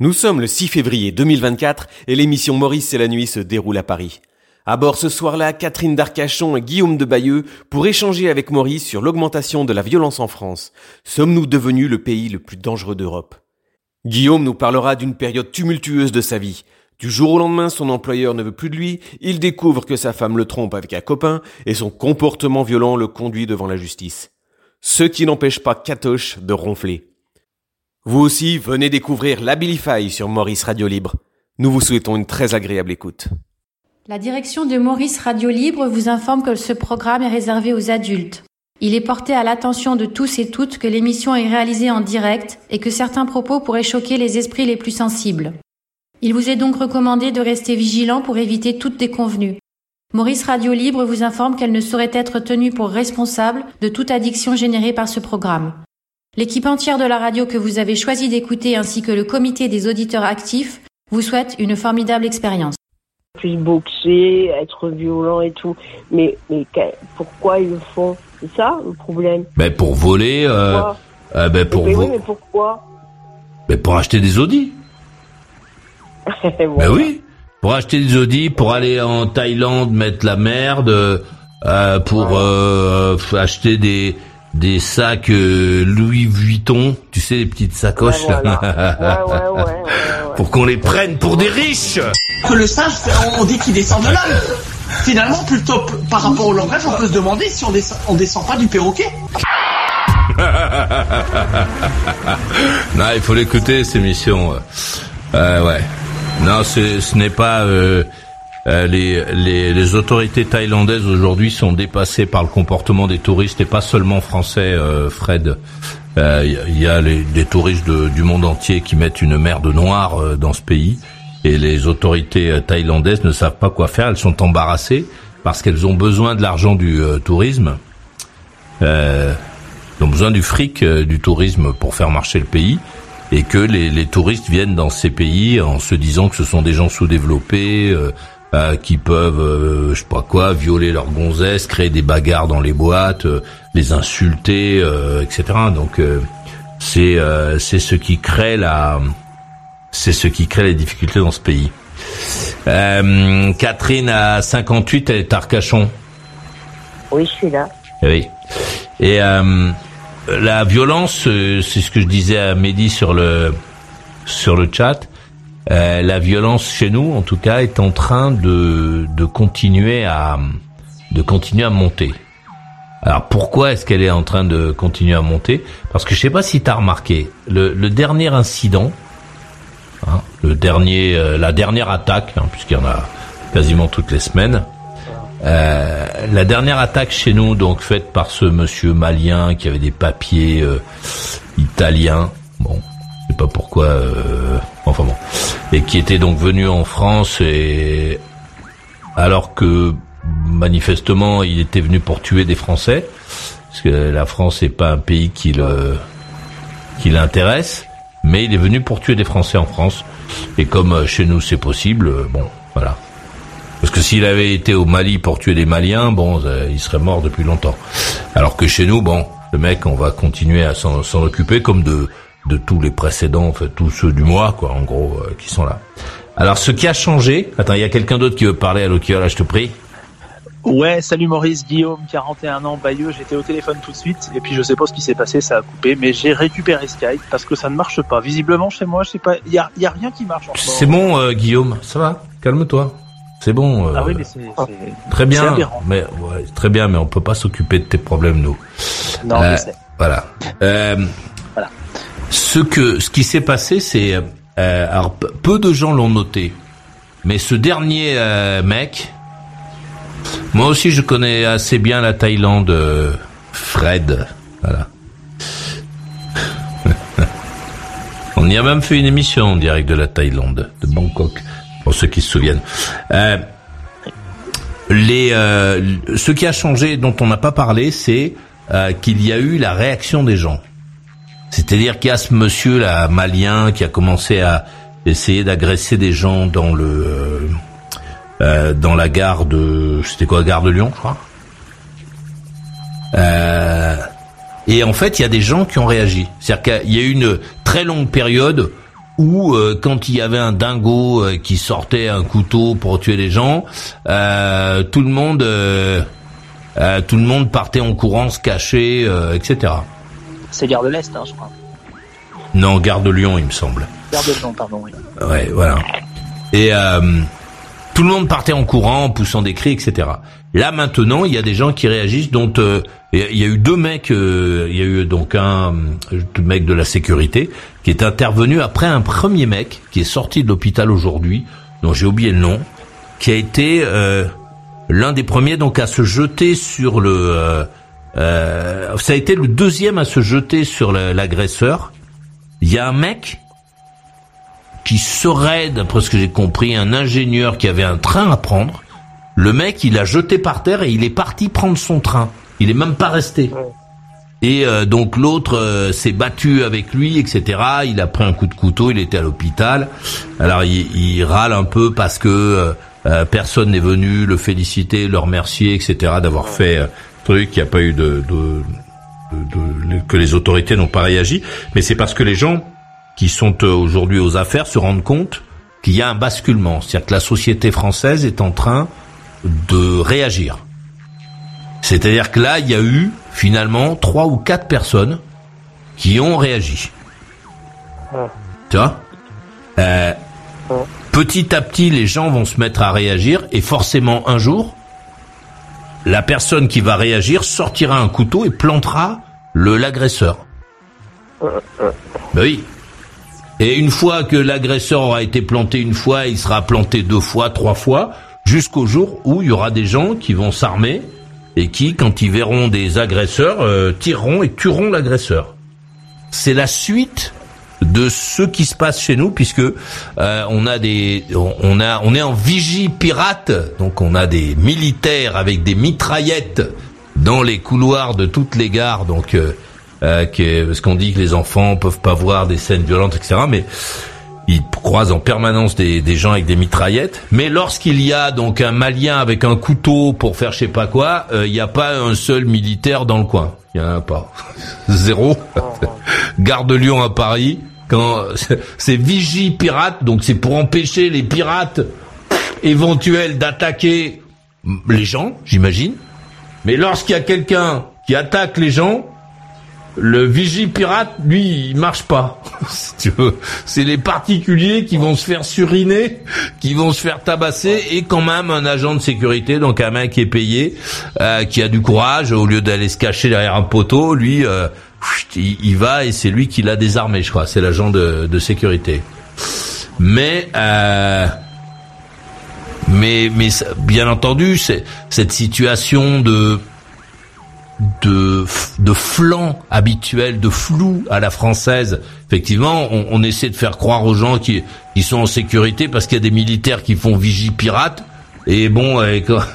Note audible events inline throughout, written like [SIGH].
Nous sommes le 6 février 2024 et l'émission Maurice et la nuit se déroule à Paris. À bord ce soir-là, Catherine d'Arcachon et Guillaume de Bayeux pour échanger avec Maurice sur l'augmentation de la violence en France. Sommes-nous devenus le pays le plus dangereux d'Europe? Guillaume nous parlera d'une période tumultueuse de sa vie. Du jour au lendemain, son employeur ne veut plus de lui, il découvre que sa femme le trompe avec un copain et son comportement violent le conduit devant la justice. Ce qui n'empêche pas Catoche de ronfler. Vous aussi, venez découvrir l'Abilify sur Maurice Radio Libre. Nous vous souhaitons une très agréable écoute. La direction de Maurice Radio Libre vous informe que ce programme est réservé aux adultes. Il est porté à l'attention de tous et toutes que l'émission est réalisée en direct et que certains propos pourraient choquer les esprits les plus sensibles. Il vous est donc recommandé de rester vigilant pour éviter toute déconvenue. Maurice Radio Libre vous informe qu'elle ne saurait être tenue pour responsable de toute addiction générée par ce programme. L'équipe entière de la radio que vous avez choisi d'écouter ainsi que le comité des auditeurs actifs vous souhaite une formidable expérience. Puis boxer, être violent et tout. Mais, mais pourquoi ils le font C'est ça le problème? Ben pour voler. Euh, euh, ben pour mais oui, mais pourquoi? Ben pour acheter des Audi. [LAUGHS] Ben oui. Pour acheter des Audi, pour aller en Thaïlande mettre la merde, euh, pour euh, acheter des des sacs euh, Louis Vuitton, tu sais les petites sacoches là. [LAUGHS] pour qu'on les prenne pour des riches. Que le singe, on dit qu'il descend de l'âme. Finalement, plutôt par rapport au langage, on peut se demander si on descend, on descend pas du perroquet. [LAUGHS] non, il faut l'écouter cette émission. Euh, ouais. Non, ce n'est pas. Euh, euh, les, les, les, autorités thaïlandaises aujourd'hui sont dépassées par le comportement des touristes et pas seulement français, euh, Fred. Il euh, y a les, des touristes de, du monde entier qui mettent une merde noire dans ce pays et les autorités thaïlandaises ne savent pas quoi faire. Elles sont embarrassées parce qu'elles ont besoin de l'argent du tourisme. elles ont besoin du fric du tourisme pour faire marcher le pays et que les, les, touristes viennent dans ces pays en se disant que ce sont des gens sous-développés, euh, euh, qui peuvent, euh, je sais pas quoi, violer leurs gonzesses, créer des bagarres dans les boîtes, euh, les insulter, etc. Donc c'est c'est ce qui crée la c'est ce qui crée les difficultés dans ce pays. Catherine à 58, elle est à Arcachon. Oui, je suis là. Oui. Et la violence, c'est ce que je disais à Mehdi sur le sur le chat. Euh, la violence chez nous, en tout cas, est en train de, de continuer à de continuer à monter. Alors pourquoi est-ce qu'elle est en train de continuer à monter? Parce que je sais pas si tu as remarqué le, le dernier incident, hein, le dernier, euh, la dernière attaque, hein, puisqu'il y en a quasiment toutes les semaines. Euh, la dernière attaque chez nous, donc faite par ce monsieur malien qui avait des papiers euh, italiens. Bon, je sais pas pourquoi. Euh, enfin bon, et qui était donc venu en France et alors que manifestement il était venu pour tuer des Français, parce que la France n'est pas un pays qui le qui l'intéresse, mais il est venu pour tuer des Français en France. Et comme euh, chez nous c'est possible, euh, bon, voilà. Parce que s'il avait été au Mali pour tuer des Maliens, bon, il serait mort depuis longtemps. Alors que chez nous, bon, le mec, on va continuer à s'en occuper comme de de tous les précédents, en fait, tous ceux du mois, quoi, en gros, euh, qui sont là. Alors, ce qui a changé, attends, il y a quelqu'un d'autre qui veut parler à l'autre, là, je te prie. Ouais, salut Maurice, Guillaume, 41 ans, Bayeux, j'étais au téléphone tout de suite, et puis je sais pas ce qui s'est passé, ça a coupé, mais j'ai récupéré Skype parce que ça ne marche pas. Visiblement, chez moi, je sais pas, il y a, y a, rien qui marche C'est bon, euh, Guillaume, ça va, calme-toi. C'est bon. Euh, ah oui, mais c'est très bien. Mais ouais, très bien, mais on peut pas s'occuper de tes problèmes nous. Non, sais. Voilà. Euh, ce que, ce qui s'est passé, c'est, euh, alors peu de gens l'ont noté, mais ce dernier euh, mec, moi aussi je connais assez bien la Thaïlande, euh, Fred, voilà. [LAUGHS] On y a même fait une émission en direct de la Thaïlande, de Bangkok, pour ceux qui se souviennent. Euh, les, euh, ce qui a changé, dont on n'a pas parlé, c'est qu'il y a eu la réaction des gens. C'est-à-dire qu'il y a ce monsieur là malien qui a commencé à essayer d'agresser des gens dans le euh, euh, dans la gare de c'était quoi gare de Lyon, je crois. Euh, et en fait, il y a des gens qui ont réagi. C'est-à-dire qu'il y a eu une très longue période où euh, quand il y avait un dingo euh, qui sortait un couteau pour tuer les gens, euh, tout le monde, tout le monde partait en courant, se cachait, etc. C'est Gare de l'Est, hein, je crois. Non, Gare de Lyon, il me semble. Gare de Lyon, pardon. Oui. Ouais, voilà. Et tout le monde partait en courant, en poussant des cris, etc. Là maintenant, il y a des gens qui réagissent, dont euh, il y a eu deux mecs, euh, il y a eu donc un euh, mec de la sécurité qui est intervenu après un premier mec qui est sorti de l'hôpital aujourd'hui, dont j'ai oublié le nom, qui a été l'un des premiers donc à se jeter sur le, ça a été le deuxième à se jeter sur l'agresseur. Il y a un mec qui serait, d'après ce que j'ai compris, un ingénieur qui avait un train à prendre. Le mec, il a jeté par terre et il est parti prendre son train. Il est même pas resté. Et euh, donc l'autre euh, s'est battu avec lui, etc. Il a pris un coup de couteau, il était à l'hôpital. Alors il, râle un peu parce que euh, personne n'est venu le féliciter, le remercier, etc. D'avoir fait un truc, il n'y a pas eu de, de, de, de que les autorités n'ont pas réagi. Mais c'est parce que les gens qui sont euh, aujourd'hui aux affaires se rendent compte qu'il y a un basculement, c'est-à-dire que la société française est en train de réagir. C'est-à-dire que là, il y a eu finalement trois ou quatre personnes qui ont réagi. Tu vois? Euh, Petit à petit, les gens vont se mettre à réagir et forcément un jour, la personne qui va réagir sortira un couteau et plantera le l'agresseur. Ben oui, et une fois que l'agresseur aura été planté une fois, il sera planté deux fois, trois fois, jusqu'au jour où il y aura des gens qui vont s'armer et qui, quand ils verront des agresseurs, euh, tireront et tueront l'agresseur. C'est la suite de ce qui se passe chez nous puisque euh, on a des on a on est en vigie pirate donc on a des militaires avec des mitraillettes dans les couloirs de toutes les gares donc euh, euh, parce qu'on dit que les enfants peuvent pas voir des scènes violentes, etc. Mais ils croisent en permanence des, des gens avec des mitraillettes. Mais lorsqu'il y a donc un Malien avec un couteau pour faire je sais pas quoi, euh, il n'y a pas un seul militaire dans le coin. Il y en a pas. [LAUGHS] Zéro. Gare de Lyon à Paris. [LAUGHS] C'est vigie pirate, donc c'est pour empêcher les pirates éventuels d'attaquer les gens, j'imagine. Mais lorsqu'il y a quelqu'un qui attaque les gens, le vigie pirate, lui, il marche pas. [LAUGHS] tu veux, c'est les particuliers qui vont se faire suriner, qui vont se faire tabasser, et quand même un agent de sécurité, donc un mec qui est payé, euh, qui a du courage, au lieu d'aller se cacher derrière un poteau, lui, euh, il, va et c'est lui qui l'a désarmé, je crois. C'est l'agent de, sécurité. Mais euh, mais mais bien entendu, c'est cette situation de de, de flanc habituel, de flou à la française. Effectivement, on, on essaie de faire croire aux gens qui, qui sont en sécurité parce qu'il y a des militaires qui font vigie pirate. Et bon,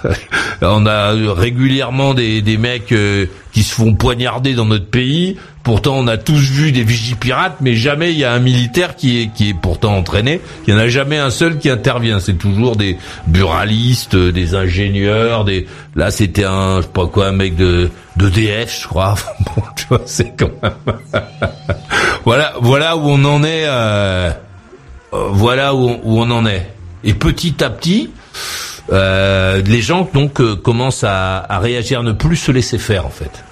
[LAUGHS] on a régulièrement des, des mecs euh, qui se font poignarder dans notre pays. Pourtant, on a tous vu des vigies pirates, mais jamais il y a un militaire qui est, qui est pourtant entraîné. Il n'y en a jamais un seul qui intervient. C'est toujours des buralistes, des ingénieurs. Des là, c'était un, je sais pas quoi, un mec de DF, je crois. [LAUGHS] bon, tu vois, c'est quand même. [LAUGHS] voilà, voilà où on en est. Euh... Voilà où où on en est. Et petit à petit, euh, les gens donc euh, commencent à, à, réagir, à ne plus se laisser faire en fait.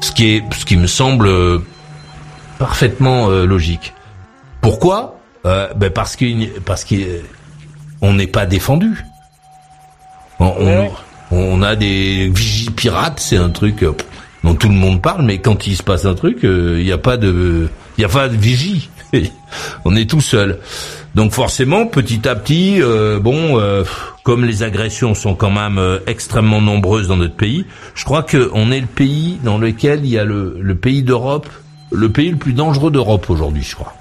Ce qui est, ce qui me semble euh, parfaitement euh, logique. Pourquoi? Ben Parce qu'il, parce qu'on n'est pas défendu. On, on, on, a des vigies pirates, c'est un truc dont tout le monde parle, mais quand il se passe un truc, il n'y a pas de, il y a pas de vigie. [LAUGHS] on est tout seul. Donc forcément, petit à petit, euh, bon, euh, comme les agressions sont quand même euh, extrêmement nombreuses dans notre pays, je crois qu'on est le pays dans lequel il y a le, le pays d'Europe, le pays le plus dangereux d'Europe aujourd'hui, je crois,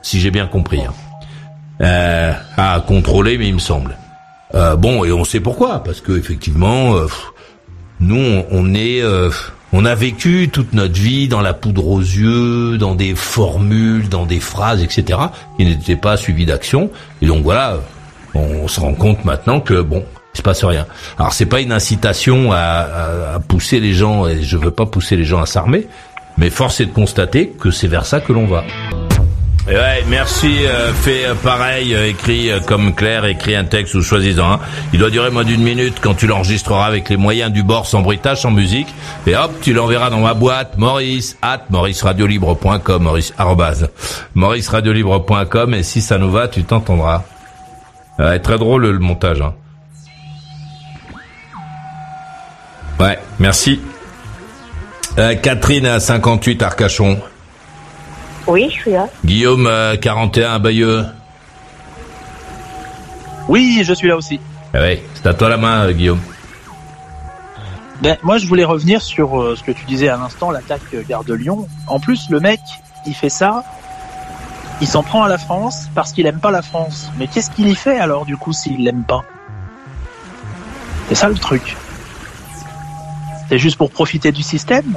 si j'ai bien compris. Hein. à contrôler, mais il me semble. bon, et on sait pourquoi, parce que effectivement, nous, on est on a vécu toute notre vie dans la poudre aux yeux, dans des formules, dans des phrases, etc., qui n'étaient pas suivies d'action. Et donc voilà, on se rend compte maintenant que bon, il se passe rien. Alors c'est pas une incitation à, pousser les gens, et je veux pas pousser les gens à s'armer, mais force est de constater que c'est vers ça que l'on va. Et ouais, merci. euh, fais euh, pareil, euh, écris euh, comme Claire, écris un texte ou choisis-en un. Il doit durer moins d'une minute quand tu l'enregistreras avec les moyens du bord, sans bruitage, sans musique. Et hop, tu l'enverras dans ma boîte, Maurice, at mauriceradiolibre.com, Maurice, arrobase, mauriceradiolibre.com. Et si ça nous va, tu t'entendras. Ouais, très drôle le montage. Hein. Ouais, merci. Euh, Catherine à 58 Arcachon. Oui, je suis là. Guillaume euh, 41 à Bayeux. Oui, je suis là aussi. Ah ouais, c'est à toi la main, euh, Guillaume. Ben, moi, je voulais revenir sur euh, ce que tu disais à l'instant, l'attaque euh, Gare de Lyon. En plus, le mec, il fait ça, il s'en prend à la France parce qu'il aime pas la France. Mais qu'est-ce qu'il y fait alors, du coup, s'il l'aime pas? C'est ça le truc. C'est juste pour profiter du système?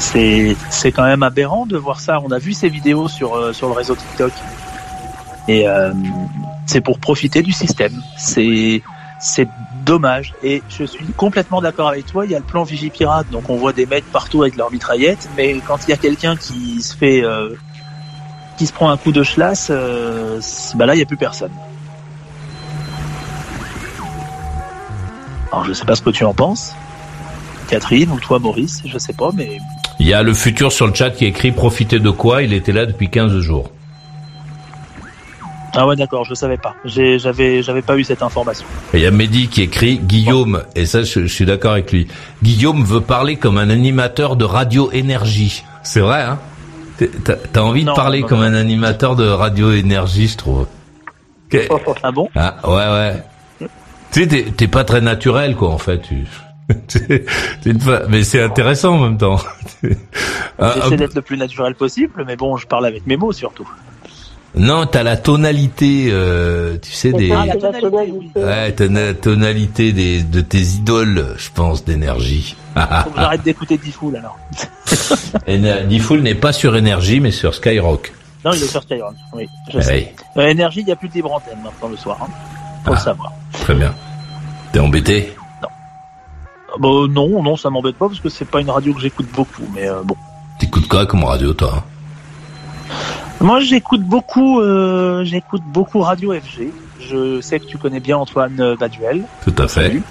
C'est- quand même aberrant de voir ça. On a vu ces vidéos sur, euh, le réseau TikTok. Et euh, c'est pour profiter du système. C'est c'est dommage. Et je suis complètement d'accord avec toi. Il y a le plan Vigipirate, donc on voit des mecs partout avec leurs mitraillettes. Mais quand il y a quelqu'un qui se fait euh, qui se prend un coup de chlasse, euh, bah là il y a plus personne. Alors je sais pas ce que tu en penses, Catherine ou toi Maurice, je sais pas, mais Il y a le futur sur le chat qui écrit profiter de quoi? Il était là depuis 15 jours. Ah ouais d'accord, je savais pas. J'avais j'avais pas eu cette information. Et il y a Mehdi qui écrit Guillaume, et ça je, je suis d'accord avec lui. Guillaume veut parler comme un animateur de radio énergie. C'est vrai, hein? T'as envie Non, de parler non, comme non. un animateur de radio énergie, je trouve. Que- [LAUGHS] Ah bon? Ah ouais ouais. Tu sais, t'es- pas très naturel quoi en fait. Tu... t'es une fa- Mais c'est intéressant en même temps. Un [LAUGHS] J'essaie peu- d'être le plus naturel possible, mais bon, je parle avec mes mots surtout. Non, t'as la tonalité, euh, tu sais, des... ça, la tonalité, tonalité. Ouais, t'as la tonalité des, de tes idoles, je pense, d'énergie. Faut que j'arrête d'écouter Diffoul alors. [LAUGHS] Diffoul n'est pas sur énergie, mais sur Skyrock. Non, il est sur Skyrock. Oui, je Eh sais. Euh, énergie, il n'y a plus de libre antenne maintenant le soir. Hein. Faut Ah. le savoir. très bien. T'es embêté? Ah Bah, non, non, ça m'embête pas parce que c'est pas une radio que j'écoute beaucoup. Mais euh, bon. T'écoutes quoi comme radio, toi? hein Moi, j'écoute beaucoup, euh, j'écoute beaucoup Radio FG. Je sais que tu connais bien Antoine Baduel. Tout à fait.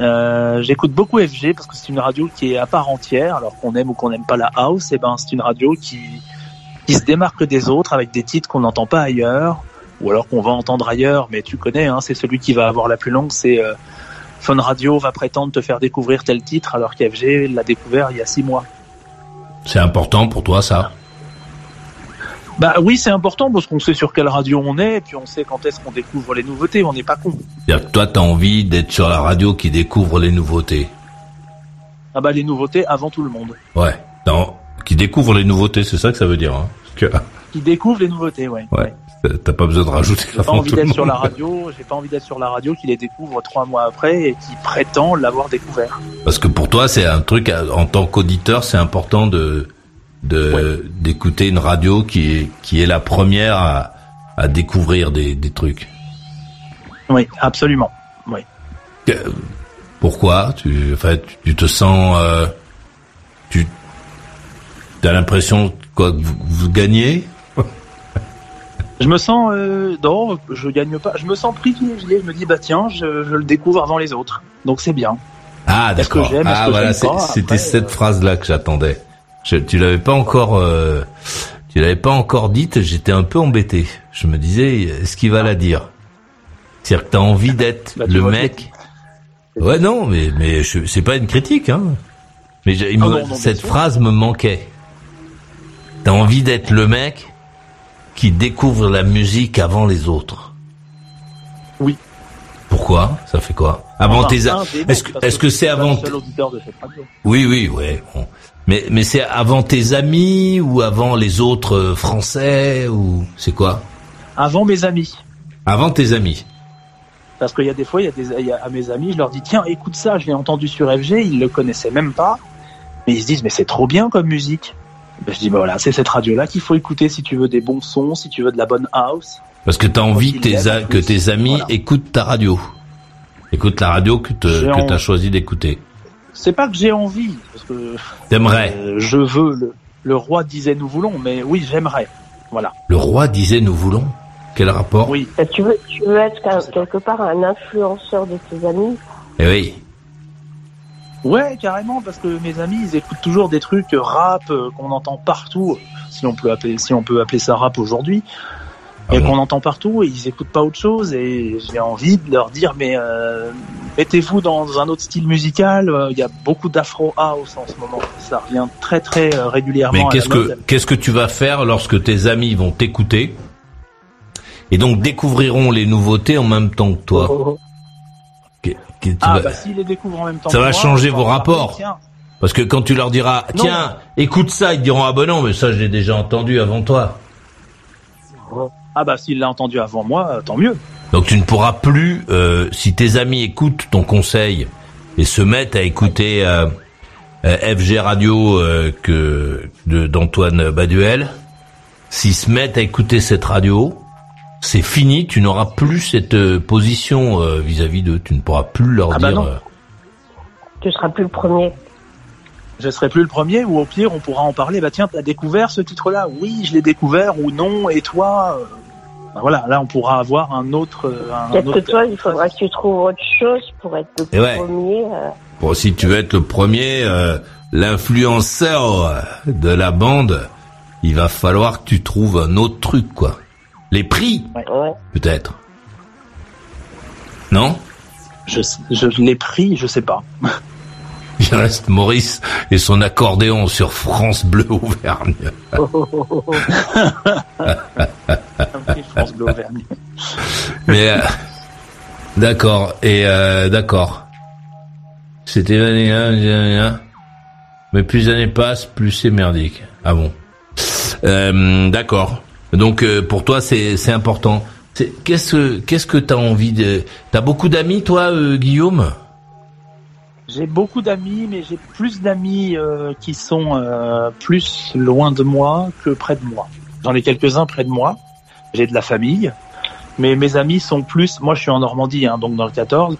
Euh, j'écoute beaucoup FG parce que c'est une radio qui est à part entière, alors qu'on aime ou qu'on n'aime pas la house, et ben c'est une radio qui qui se démarque des autres avec des titres qu'on n'entend pas ailleurs, ou alors qu'on va entendre ailleurs, mais tu connais, hein, c'est celui qui va avoir la plus longue, c'est euh, Fun Radio va prétendre te faire découvrir tel titre, alors qu'FG l'a découvert il y a six mois. C'est important pour toi, ça? Bah oui, c'est important parce qu'on sait sur quelle radio on est, et puis on sait quand est-ce qu'on découvre les nouveautés, on n'est pas con. C'est-à-dire que toi, t'as envie d'être sur la radio qui découvre les nouveautés. Ah bah les nouveautés avant tout le monde. Ouais. Non, qui découvre les nouveautés, c'est ça que ça veut dire. Hein que, [LAUGHS] Qui découvre les nouveautés, ouais. ouais. T'as pas besoin de rajouter J'ai pas envie d'être sur la radio, j'ai pas envie d'être sur la radio qui les découvre trois mois après et qui prétend l'avoir découvert. Parce que pour toi, c'est un truc, en tant qu'auditeur, c'est important de de d'écouter une radio qui est qui est la première à, à découvrir des, des trucs. Oui, absolument. Oui. Pourquoi? Tu, enfin, tu, tu te sens, euh, tu as l'impression quoi que vous, vous gagnez? Je me sens, euh, non, je gagne pas. Je me sens privilégié. Je me dis, bah tiens, je, je le découvre avant les autres. Donc c'est bien. Ah d'accord. Ah que voilà, c'était cette euh, phrase-là que j'attendais. Je, tu l'avais pas encore, euh, tu l'avais pas encore dite. J'étais un peu embêté. Je me disais, est-ce qu'il va la dire? C'est-à-dire que t'as envie d'être Bah, le mec. Ouais non, mais mais c'est pas une critique, hein. Mais il Ah non, non, cette phrase me manquait. T'as envie d'être le mec qui découvre la musique avant les autres. Oui. Pourquoi? Ça fait quoi? Avant Enfin, tes. Est-ce que est-ce que c'est avant oui, oui, ouais. bon. Mais mais c'est avant tes amis ou avant les autres euh, Français ou c'est quoi? Avant mes amis. Avant tes amis. Parce qu'il y a des fois, il y a des, il y a- à mes amis, je leur dis, tiens, écoute ça, je l'ai entendu sur FG, ils le connaissaient même pas. Mais ils se disent, mais c'est trop bien comme musique. Ben, je dis, bah voilà, c'est cette radio-là qu'il faut écouter si tu veux des bons sons, si tu veux de la bonne house. Parce que t'as envie que tes, a- que amis Voilà. écoutent ta radio. Écoute la radio que en- t'as choisi d'écouter. C'est pas que j'ai envie, parce que T'aimerais. euh, je veux. Le, le roi disait nous voulons, mais oui, j'aimerais. Voilà. Le roi disait nous voulons? Quel rapport? Oui. Euh, Tu veux, tu veux être quel- quelque part un influenceur de tes amis? Eh oui. Ouais, carrément, parce que mes amis, ils écoutent toujours des trucs rap euh, qu'on entend partout, si on peut appeler, si on peut appeler ça rap aujourd'hui, et bon qu'on entend partout, et ils écoutent pas autre chose, et j'ai envie de leur dire, mais euh, mettez-vous dans un autre style musical. euh, Il y a beaucoup d'afro house en ce moment, ça revient très très euh, régulièrement. Mais qu'est-ce que qu'est-ce que tu vas faire lorsque tes amis vont t'écouter et donc découvriront les nouveautés en même temps que toi? Que- que tu Ah vas- bah s'ils les découvrent en même temps. Ça que va changer vos rapports. tiens, Parce que quand tu leur diras Non. tiens écoute ça ils te diront ah ben non mais ça j'ai déjà entendu avant toi. Ah bah s'il l'a entendu avant moi, euh, tant mieux. Donc tu ne pourras plus euh, si tes amis écoutent ton conseil et se mettent à écouter euh, FG Radio euh, que d'Antoine Baduel, s'ils se mettent à écouter cette radio, c'est fini, tu n'auras plus cette position euh, vis-à-vis d'eux, tu ne pourras plus leur Ah bah dire non. Tu seras plus le premier. Je serai plus le premier, ou au pire, on pourra en parler. Bah tiens, t'as découvert ce titre-là? Oui, je l'ai découvert, ou non, et toi voilà, là, on pourra avoir un autre. euh, Un Peut-être autre que toi, il faudra que tu trouves autre chose pour être le ouais. premier. euh, Bon, si tu veux être le premier, euh, l'influenceur de la bande, il va falloir que tu trouves un autre truc, quoi. Les prix, ouais. peut-être. Non? Je, je l'ai pris, je sais pas. Il reste Maurice et son accordéon sur France Bleu Auvergne. France Bleu Auvergne. Mais euh, d'accord et euh, d'accord. C'était l'année hein, mais plus les années passent, plus c'est merdique. Ah bon. Euh, d'accord. Donc euh, pour toi c'est c'est important. Qu'est-ce que qu'est-ce que t'as envie de T'as beaucoup d'amis toi euh, Guillaume? J'ai beaucoup d'amis, mais j'ai plus d'amis euh, qui sont euh, plus loin de moi que près de moi. J'en ai quelques-uns près de moi. J'ai de la famille, mais mes amis sont plus. Moi, je suis en Normandie, hein, donc dans le 14.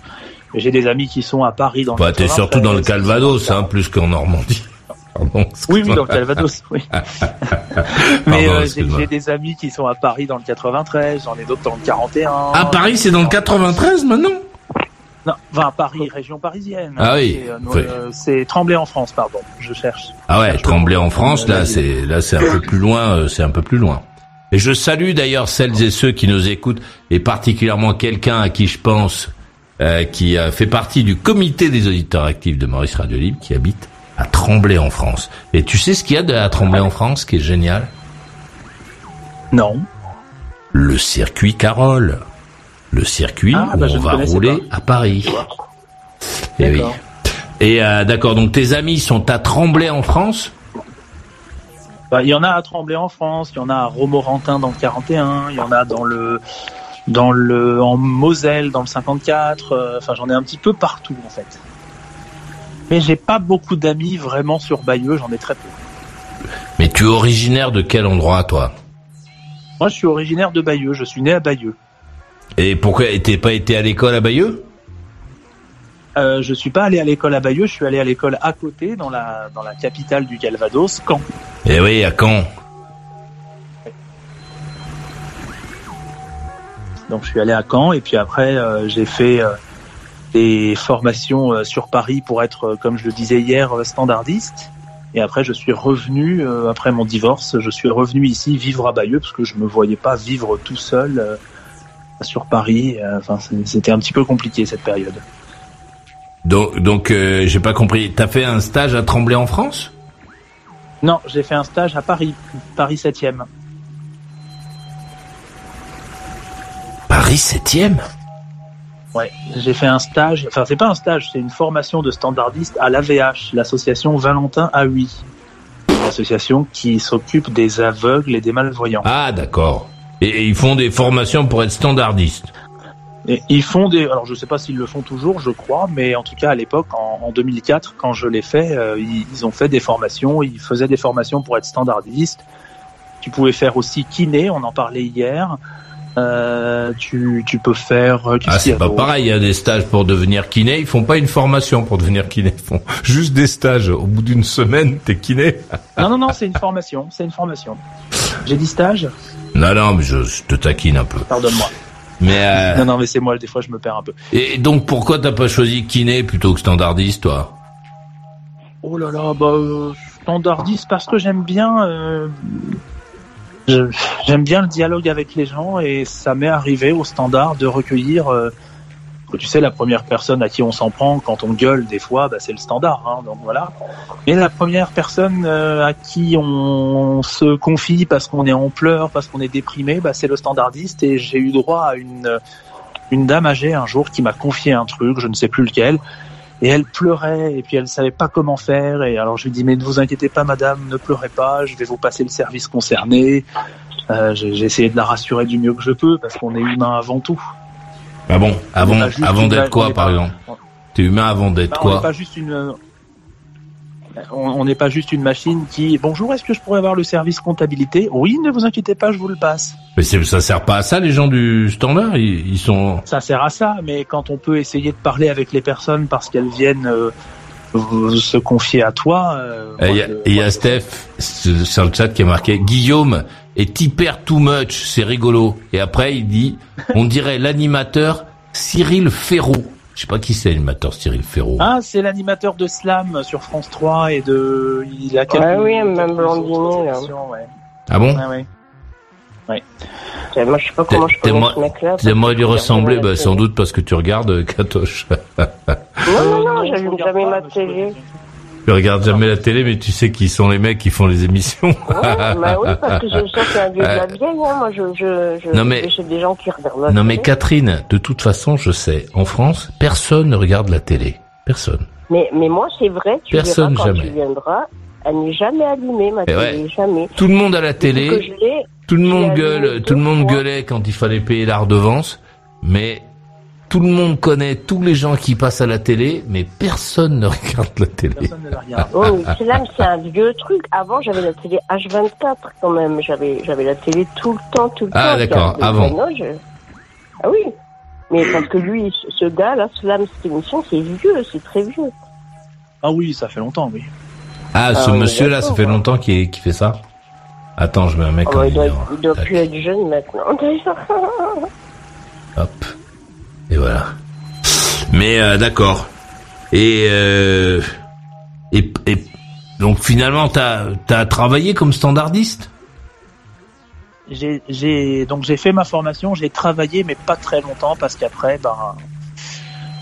mais J'ai des amis qui sont à Paris dans le Bah t'es 93, surtout dans le Calvados hein, plus qu'en Normandie. [LAUGHS] Pardon, Oui, oui, dans le Calvados, oui. [LAUGHS] mais euh, j'ai des amis qui sont à Paris dans le 93, j'en ai d'autres dans le 41. Ah Paris c'est dans le 93 maintenant? Non, enfin Paris, région parisienne. Ah oui, C'est, euh, oui. euh, C'est Tremblay en France, pardon. Je cherche. Ah ouais, Tremblay en. France, là, c'est là, c'est un peu plus loin, euh, c'est un peu plus loin. Et je salue d'ailleurs celles et ceux qui nous écoutent, et particulièrement quelqu'un à qui je pense, euh, qui euh, fait partie du comité des auditeurs actifs de Maurice Radio Libre, qui habite à Tremblay en France. Et tu sais ce qu'il y a de à Tremblay en France, qui est génial? Non. Le circuit Carole, le circuit Ah, où bah, on va rouler pas. à Paris. Et oui. D'accord. Et euh, d'accord, donc tes amis sont à Tremblay en France? Bah, il y en a à Tremblay en France, il y en a à Romorantin dans le 41, il y en a dans le dans le en Moselle dans le 54. euh, Enfin, j'en ai un petit peu partout en fait. Mais j'ai pas beaucoup d'amis vraiment sur Bayeux, j'en ai très peu. Mais tu es originaire de quel endroit, toi? Moi, je suis originaire de Bayeux, je suis né à Bayeux. Et pourquoi t'es pas été à l'école à Bayeux? Euh, je suis pas allé à l'école à Bayeux, je suis allé à l'école à côté, dans la dans la capitale du Calvados, Caen. Eh oui, à Caen. Donc je suis allé à Caen et puis après euh, j'ai fait euh, des formations euh, sur Paris pour être, comme je le disais hier, standardiste. Et après je suis revenu après mon divorce, je suis revenu ici vivre à Bayeux parce que je me voyais pas vivre tout seul sur Paris. Euh, Enfin c'était un petit peu compliqué cette période. Donc, donc euh, j'ai pas compris. T'as fait un stage à Tremblay en France? Non, j'ai fait un stage à Paris, Paris 7e. Paris 7e Ouais, j'ai fait un stage, enfin c'est pas un stage, c'est une formation de standardiste à l'AVH, l'association Valentin AUI. Une association qui s'occupe des aveugles et des malvoyants. Ah, d'accord. Et, ils font des formations pour être standardistes. Ils font des, alors je sais pas s'ils le font toujours, je crois, mais en tout cas à l'époque, en, en 2004, quand je l'ai fait, euh, ils, ils ont fait des formations, ils faisaient des formations pour être standardistes. Tu pouvais faire aussi kiné, on en parlait hier. Euh, tu, tu peux faire. euh, Ah, c'est pas pareil. Il y a des stages pour devenir kiné. Ils font pas une formation pour devenir kiné. Ils font juste des stages. Au bout d'une semaine, t'es kiné. Non, non, non, c'est une formation. C'est une formation. J'ai dit stage Non, non, mais je, je te taquine un peu. Pardonne-moi. Mais euh, Non, non, mais c'est moi, des fois, je me perds un peu. et donc pourquoi t'as pas choisi kiné plutôt que standardiste, toi? Oh là là, bah, euh, standardiste parce que j'aime bien. J'aime bien le dialogue avec les gens et ça m'est arrivé au standard de recueillir. euh, que tu sais, la première personne à qui on s'en prend quand on gueule, des fois, bah, c'est le standard. Hein, donc voilà. Mais la première personne euh, à qui on se confie parce qu'on est en pleurs, parce qu'on est déprimé, bah, c'est le standardiste. Et j'ai eu droit à une une dame âgée un jour qui m'a confié un truc, je ne sais plus lequel. Et elle pleurait et puis elle savait pas comment faire. Et alors je lui dis mais ne vous inquiétez pas madame, ne pleurez pas, je vais vous passer le service concerné. Euh, j'ai essayé de la rassurer du mieux que je peux parce qu'on est humain avant tout. Ah bon Avant, d'être quoi, par exemple? T'es humain avant d'être quoi? pas juste une on n'est pas juste une machine qui bonjour est-ce que je pourrais avoir le service comptabilité? Oui ne vous inquiétez pas je vous le passe Mais ça sert pas à ça, les gens du standard. Ils, ils sont. ça sert à ça mais quand on peut essayer de parler avec les personnes parce qu'elles viennent euh, se confier à toi euh, Et Il y a, je- et il y a Steph sur le chat qui a marqué Guillaume est hyper too much, c'est rigolo. Et après il dit on dirait l'animateur Cyril Ferraud. Je sais pas qui c'est l'animateur Cyril Ferraud. Ah, c'est l'animateur de Slam sur France 3 et de. Il a quelques. Ah oui, même Blandini, là. Ouais. Ah bon Ouais, ouais. Euh, Moi, je sais pas comment je connais T'aimerais ce mec-là. t'aimerais lui ressembler, bah, sans doute parce que tu regardes euh, Katoche. Non, non, non, je j'allume jamais ma télé. Tu regardes jamais la télé, mais tu sais qui sont les mecs qui font les émissions. [LAUGHS] Ouais, bah oui, parce que je c'est un vieux de la vieille, hein. Moi, je, je, je, Non, mais- je des gens qui regardent la non mais. Catherine, de toute façon, je sais, en France, personne ne regarde la télé. Personne. Mais, mais moi, c'est vrai, tu Personne, verras quand jamais. tu viendras, elle n'est jamais allumée, ma Et télé, ouais. jamais. Tout le monde à la télé, tout le monde gueule, tout le monde gueulait quand il fallait payer la redevance, mais tout le monde connaît tous les gens qui passent à la télé, mais personne ne [LAUGHS] regarde la télé. Personne ne la regarde. Oh, mais c'est là, c'est un vieux truc. Avant, j'avais la télé H24 quand même. J'avais, j'avais la télé tout le temps, tout le Ah, temps. d'accord, Puis, euh, avant. maintenant, je- Ah oui. Mais parce que lui, ce- ce gars-là, Slam, cette émission, c'est vieux, c'est très vieux. Ah oui, ça fait longtemps, oui. Ah, ce Ah oui, monsieur-là, ça d'accord, fait ouais. longtemps qu'il qu'il fait ça Attends, je mets un mec Ah en il doit, numéro. il doit plus être jeune maintenant. [LAUGHS] Hop. Et voilà. Mais euh, d'accord. Et, euh, et et donc finalement, t'as as travaillé comme standardiste? J'ai, donc j'ai fait ma formation, j'ai travaillé, mais pas très longtemps parce qu'après, ben,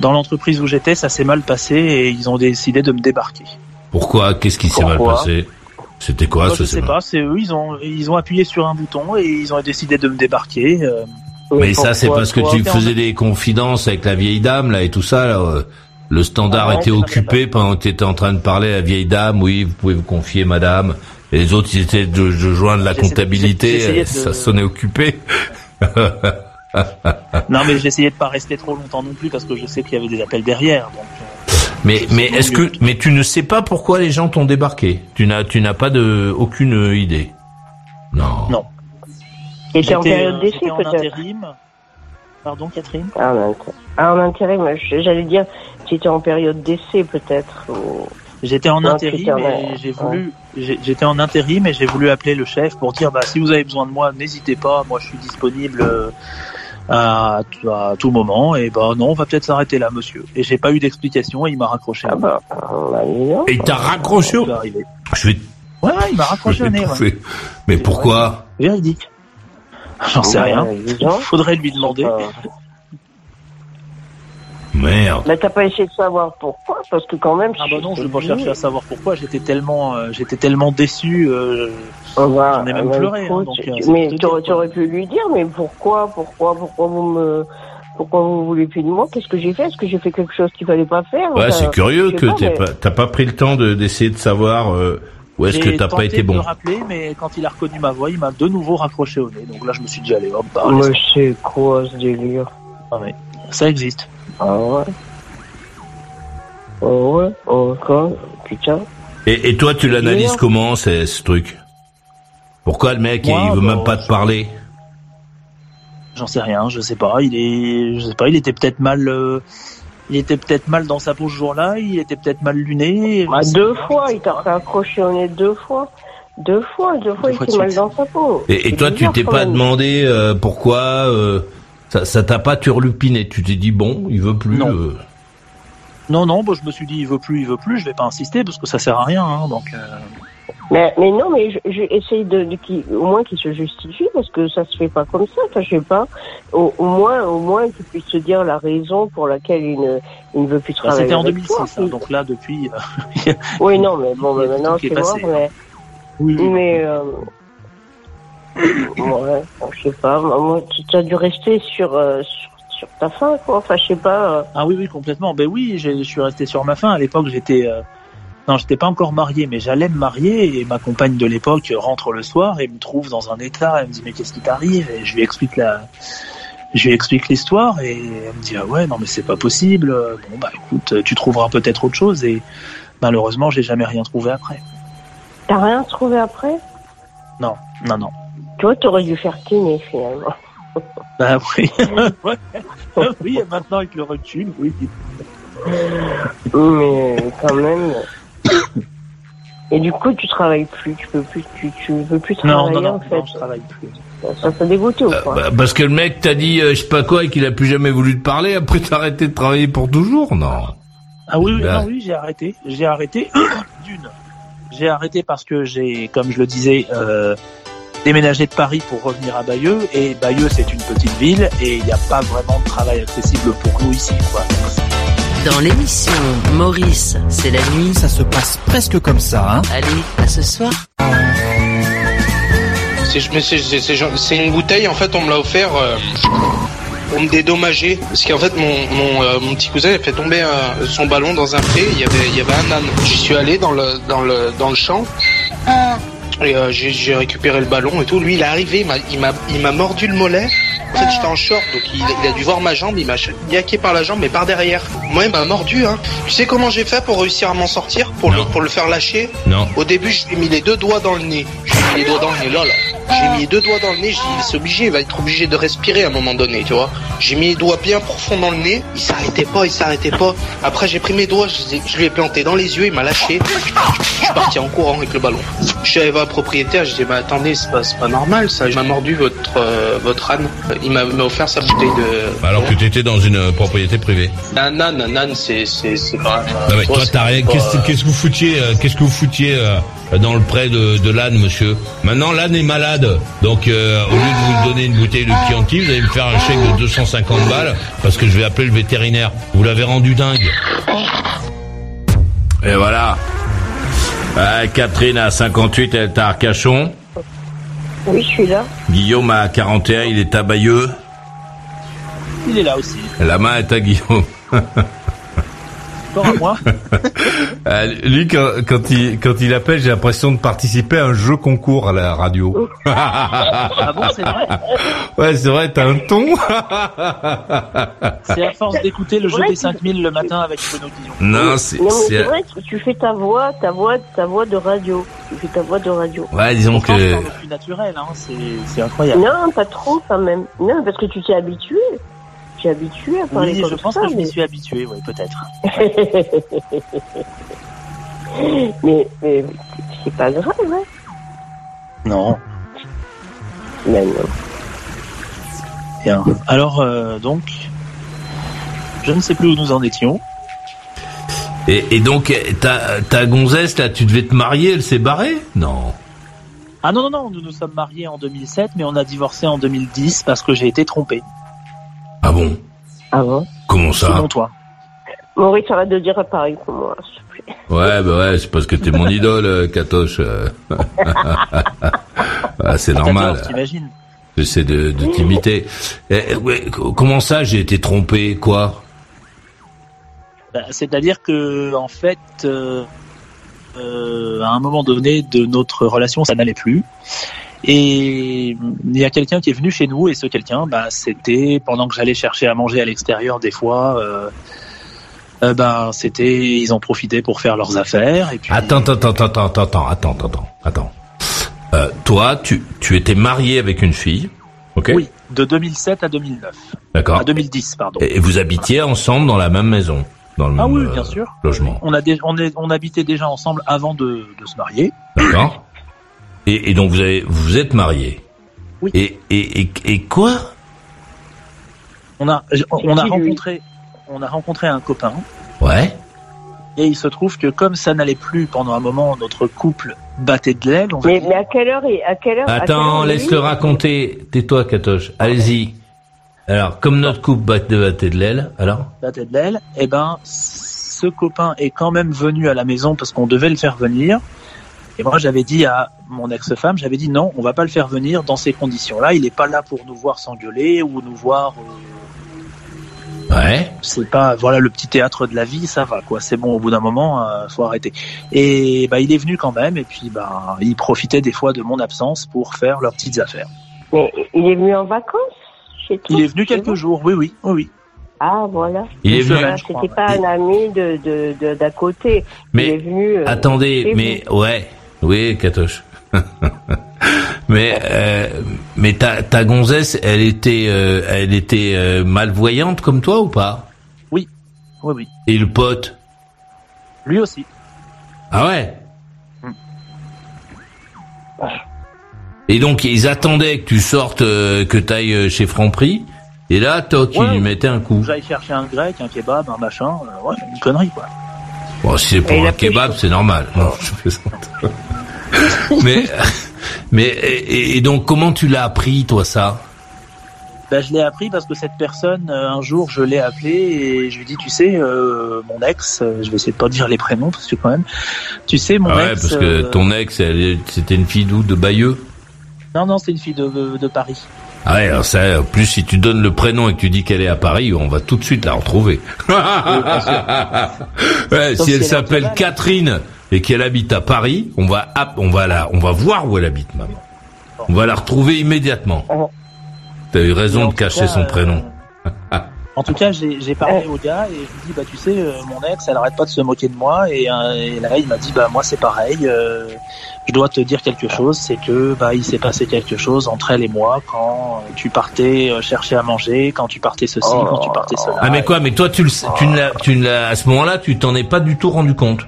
dans l'entreprise où j'étais, ça s'est mal passé et ils ont décidé de me débarquer. Pourquoi? Qu'est-ce qui s'est mal passé? C'était quoi Moi, ce je sais pas, c'est eux, ils ont, ils ont appuyé sur un bouton et ils ont décidé de me débarquer. euh, Mais ça, c'est parce que tu faisais des confidences avec la vieille dame, là, et tout ça. là, euh, Le standard Ah ouais, était occupé pendant que tu étais en train de parler à la vieille dame. Oui, vous pouvez vous confier, madame. Et les autres, ils étaient de, de joindre la comptabilité. euh, de- Ça sonnait occupé. [LAUGHS] Non, mais j'essayais de pas rester trop longtemps non plus parce que je sais qu'il y avait des appels derrière. Donc, euh, Mais, mais est-ce que, mais tu ne sais pas pourquoi les gens t'ont débarqué? Tu n'as, tu n'as pas de, aucune idée. Non. Non. Et t'es en j'étais, période euh, d'essai peut-être intérim. Pardon, Catherine? Ah, en intérim. ah, en intérim, j'allais dire, tu étais en période d'essai peut-être. ou- J'étais en intérim et j'ai voulu, j'étais en intérim et j'ai voulu appeler le chef pour dire, bah, si vous avez besoin de moi, n'hésitez pas, moi je suis disponible euh, à, tout- à tout moment. Et bah non, on va peut-être s'arrêter là, monsieur. Et j'ai pas eu d'explication et il m'a raccroché. Ah bah. Et il t'a raccroché. Je vais, Ouais, ouais, il m'a raccroché au nez. ouais. Mais pourquoi? Véridique. J'en sais Bah, rien. Faudrait lui demander. Euh, Merde. Mais t'as pas essayé de savoir pourquoi Parce que quand même. Ah bah non, je vais pas chercher à savoir pourquoi. J'étais tellement, euh, j'étais tellement déçu. euh, On va, J'en ai même bah, pleuré, hein, donc, euh, mais tu aurais, pu lui dire, mais pourquoi, pourquoi, pourquoi vous me, pourquoi vous voulez plus de moi? Qu'est-ce que j'ai fait? Est-ce que j'ai fait quelque chose qu'il fallait pas faire? Ouais, c'est curieux que mais- pas, t'as pas pris le temps de, d'essayer de savoir, où est-ce que J'ai t'as pas tenté été de bon. le rappeler, mais quand il a reconnu ma voix, il m'a de nouveau raccroché au nez. Donc là, je me suis dit, allez, hop, bah, Mais c'est quoi ce délire ça existe. Ah ouais Oh ouais Oh quoi Putain. Et, et toi, tu l'analyses comment, c'est, ce truc? Pourquoi le mec, Moi, il veut bah, même pas te parler? J'en sais rien, je sais pas. Il est, je sais pas. Il était peut-être mal. euh, il était peut-être mal dans sa peau ce jour-là. Il était peut-être mal luné. Bah, deux pas, fois, il t'a accrocher au nez deux fois. Deux fois, deux fois, Deux il s'est mal dans sa peau. Et, toi, tu t'es pas demandé euh, pourquoi euh, ça, ça t'a pas turlupiné? Tu t'es dit bon, il veut plus. Non. euh, Non, non. Bon, je me suis dit, il veut plus, il veut plus. Je vais pas insister parce que ça sert à rien. Hein, donc. Mais, mais non, mais je- j'essaye de, de au moins qu'il se justifie parce que ça se fait pas comme ça. Enfin, je sais pas. Au, au moins, au moins qu'il puisse se dire la raison pour laquelle il ne, il ne veut plus bah, travailler. C'était en avec 2006. toi. hein, donc là, depuis. euh, [LAUGHS] Oui, non, mais bon, mais maintenant c'est mort. passé. Mais, oui, mais euh, ouais, bon, je sais pas. Moi, tu as dû rester sur, euh, sur, sur ta faim, quoi. Enfin, je sais pas. euh, Ah oui, oui, complètement. Ben oui, je suis resté sur ma fin. À l'époque, j'étais, euh, non, j'étais pas encore marié, mais j'allais me marier et ma compagne de l'époque rentre le soir et me trouve dans un état. Elle me dit mais qu'est-ce qui t'arrive? Et je lui explique la, je lui explique l'histoire et elle me dit ah ouais non mais c'est pas possible. Bon bah écoute, tu trouveras peut-être autre chose et malheureusement j'ai jamais rien trouvé après. T'as rien trouvé après? Non, non, non. Toi, t'aurais dû faire kiné finalement. [LAUGHS] Bah oui, [LAUGHS] oui, et maintenant avec le recul, oui. Mais quand même. Et du coup, tu travailles plus, tu peux plus, tu, tu veux plus Non, travailler non, non, en fait. non, je travaille plus. Ça t'a dégoûté ou quoi bah, parce que le mec t'a dit euh, je sais pas quoi et qu'il a plus jamais voulu te parler. Après, t'as arrêté de travailler pour toujours, non? Ah oui, non, oui, j'ai arrêté. J'ai arrêté [COUGHS] d'une. J'ai arrêté parce que j'ai, comme je le disais, euh, déménagé de Paris pour revenir à Bayeux. Et Bayeux, c'est une petite ville et il n'y a pas vraiment de travail accessible pour nous ici, quoi. Dans l'émission Maurice, c'est la nuit. Ça se passe presque comme ça, hein Allez, à ce soir. C'est une bouteille, en fait, on me l'a offert euh, pour me dédommager. Parce qu'en fait, mon, mon, euh, mon petit cousin a fait tomber euh, son ballon dans un pré, il y avait, il y avait un âne. J'y suis allé dans le, dans le, dans le champ. Et euh, j'ai récupéré le ballon et tout. Lui, il est arrivé, il m'a mordu le mollet. En fait, j'étais en short, donc il, il a dû voir ma jambe, il m'a yaqué par la jambe, mais par derrière. Moi, il m'a mordu, hein. Tu sais comment j'ai fait pour réussir à m'en sortir, pour le, pour le faire lâcher? Non. au début, je lui ai mis les deux doigts dans le nez. Je lui ai mis les doigts dans le nez, là. J'ai mis les deux doigts dans le nez, j'ai dit, c'est obligé, il va être obligé de respirer à un moment donné, tu vois. J'ai mis les doigts bien profond dans le nez, il s'arrêtait pas, il s'arrêtait pas. Après, j'ai pris mes doigts, je, je lui ai planté dans les yeux, il m'a lâché. Je suis parti en courant avec le ballon. Je suis arrivé à la propriétaire, je dis, bah attendez, c'est pas, pas normal, ça. Il m'a mordu votre, euh, votre âne. Il m'a offert sa bouteille de... Alors que t'étais dans une euh, propriété privée. Un âne, un âne, c'est, pas... Non mais toi, c'est t'as rien. pas- Qu'est-ce qu'est-ce que vous foutiez euh, Qu'est-ce que vous foutiez euh, dans le pré de, de l'âne, monsieur Maintenant, l'âne est malade, donc euh, au lieu de vous donner une bouteille de Chianti, vous allez me faire un chèque de 250 balles parce que je vais appeler le vétérinaire. Vous l'avez rendu dingue. Et voilà. Catherine à 58, elle est à Arcachon. Oui, je suis là. Guillaume à 41, il est à Bayeux. Il est là aussi. La main est à Guillaume. [LAUGHS] À moi. [LAUGHS] Euh, lui, quand, quand il quand il appelle, j'ai l'impression de participer à un jeu concours à la radio. Ah bon, c'est vrai. [LAUGHS] ouais, c'est vrai, t'as un ton. C'est à [LAUGHS] force d'écouter le jeu Ouais, des tu- 5000 le matin avec Renaud Guillon. non, c'est c'est c'est- vrai que tu fais ta voix, ta voix, ta voix de radio. Tu fais ta voix de radio. ouais, disons que au plus naturel, hein. C'est, c'est incroyable. Non, pas trop quand même. Non, parce que tu t'es habitué. Habitué à parler Oui, comme je pense ça. que je m'y mais... suis habitué, oui, peut-être. [LAUGHS] mais, mais c'est pas grave, hein. Non. Mais non. Bien. Alors, euh, donc, je ne sais plus où nous en étions. et, et donc ta ta gonzesse là, tu devais te marier, elle s'est barrée? Non. Ah non, non, non, nous nous sommes mariés en 2007, mais on a divorcé en 2010 parce que j'ai été trompé. Ah bon Ah bon Comment ça Selon toi. Maurice, arrête de dire pareil pour moi, s'il te plaît. Ouais, bah ouais, c'est parce que t'es mon [LAUGHS] idole, euh, Katoche. euh. [LAUGHS] Ah, c'est normal. T'imagines J'essaie de, de t'imiter. Eh, eh, ouais, comment ça, j'ai été trompé Quoi? Bah, C'est-à-dire que, en fait, euh, euh, à un moment donné de notre relation, ça n'allait plus. Et il y a quelqu'un qui est venu chez nous et ce quelqu'un, bah, c'était pendant que j'allais chercher à manger à l'extérieur des fois. Euh, ben c'était, ils en profitaient pour faire leurs affaires. Et puis... Attends, attends, attends, attends, attends, attends, attends, attends. Euh, toi, tu, tu étais marié avec une fille, ok? Oui, de 2007 à 2009. D'accord. À 2010, pardon. Et vous habitiez ensemble dans la même maison, dans le ah oui, euh, bien sûr. logement. On a, dé on, est, on habitait déjà ensemble avant de, de se marier. D'accord. Et, et donc vous avez, vous êtes mariés. Oui. Et, et, et, et quoi On a, on a rencontré, on a rencontré un copain. Ouais. Et il se trouve que comme ça n'allait plus pendant un moment, notre couple battait de l'aile. Mais, mais à quelle heure et à quelle heure Attends, laisse-le raconter. Tais-toi, Katoche. Allez-y. Alors, comme notre couple battait battait de l'aile, alors battait de l'aile, eh ben, ce copain est quand même venu à la maison parce qu'on devait le faire venir. Et moi, j'avais dit à mon ex-femme, j'avais dit non, on va pas le faire venir dans ces conditions-là. Il est pas là pour nous voir s'engueuler ou nous voir. euh, Ouais. c'est pas, voilà, le petit théâtre de la vie, ça va, quoi. C'est bon, au bout d'un moment, euh, faut arrêter. Et bah, il est venu quand même, et puis bah, il profitait des fois de mon absence pour faire leurs petites affaires. Mais il est venu en vacances chez toi Il est venu quelques jours, oui, oui, oui, oui. Ah voilà. Il est venu. Ah, C'était pas un ami de de de- d'à côté. il est Mais venu. euh, attendez, mais ouais, oui, Katoche. [LAUGHS] mais euh, mais ta ta gonzesse, elle était euh, elle était euh, malvoyante comme toi ou pas? Oui, oui. Et le pote? Lui aussi. Ah ouais? Hmm. Et donc ils attendaient que tu sortes, que tu ailles chez Franprix, et là, Ouais. ils lui mettaient un coup. J'allais chercher un grec, un kebab, un machin, ouais, une connerie, quoi. Bon, si c'est pour un kebab, c'est normal. Non, je plaisante. [LAUGHS] mais, [LAUGHS] mais, et, et donc, comment tu l'as appris, toi, ça? Ben, je l'ai appris parce que cette personne, euh, un jour, je l'ai appelé et je lui ai dit, tu sais, euh, mon ex, euh, je vais essayer de pas dire les prénoms parce que quand même, tu sais, mon Ah ouais, ex. parce que euh, ton ex, c'était une fille d'où? De Bayeux? Non, non, c'est une fille de, de Paris. Ah ouais, alors ça, en plus, si tu donnes le prénom et que tu dis qu'elle est à Paris, on va tout de suite la retrouver. [LAUGHS] ouais, si elle s'appelle. Catherine et qu'elle habite à Paris, on va, on va la, on va voir où elle habite, maman. On va la retrouver immédiatement. T'as eu raison de cacher cas, son euh, prénom. [LAUGHS] En tout cas, j'ai parlé au gars et je lui ai dit, bah, tu sais, euh, mon ex, elle arrête pas de se moquer de moi et, euh, et là, il m'a dit, bah, moi, c'est pareil. euh, je dois te dire quelque chose, c'est que bah il s'est passé quelque chose entre elle et moi quand tu partais chercher à manger, quand tu partais ceci, Oh. quand tu partais cela. Ah mais quoi Mais toi, tu le, tu ne l'as, tu ne l'as, à ce moment-là, tu t'en es pas du tout rendu compte.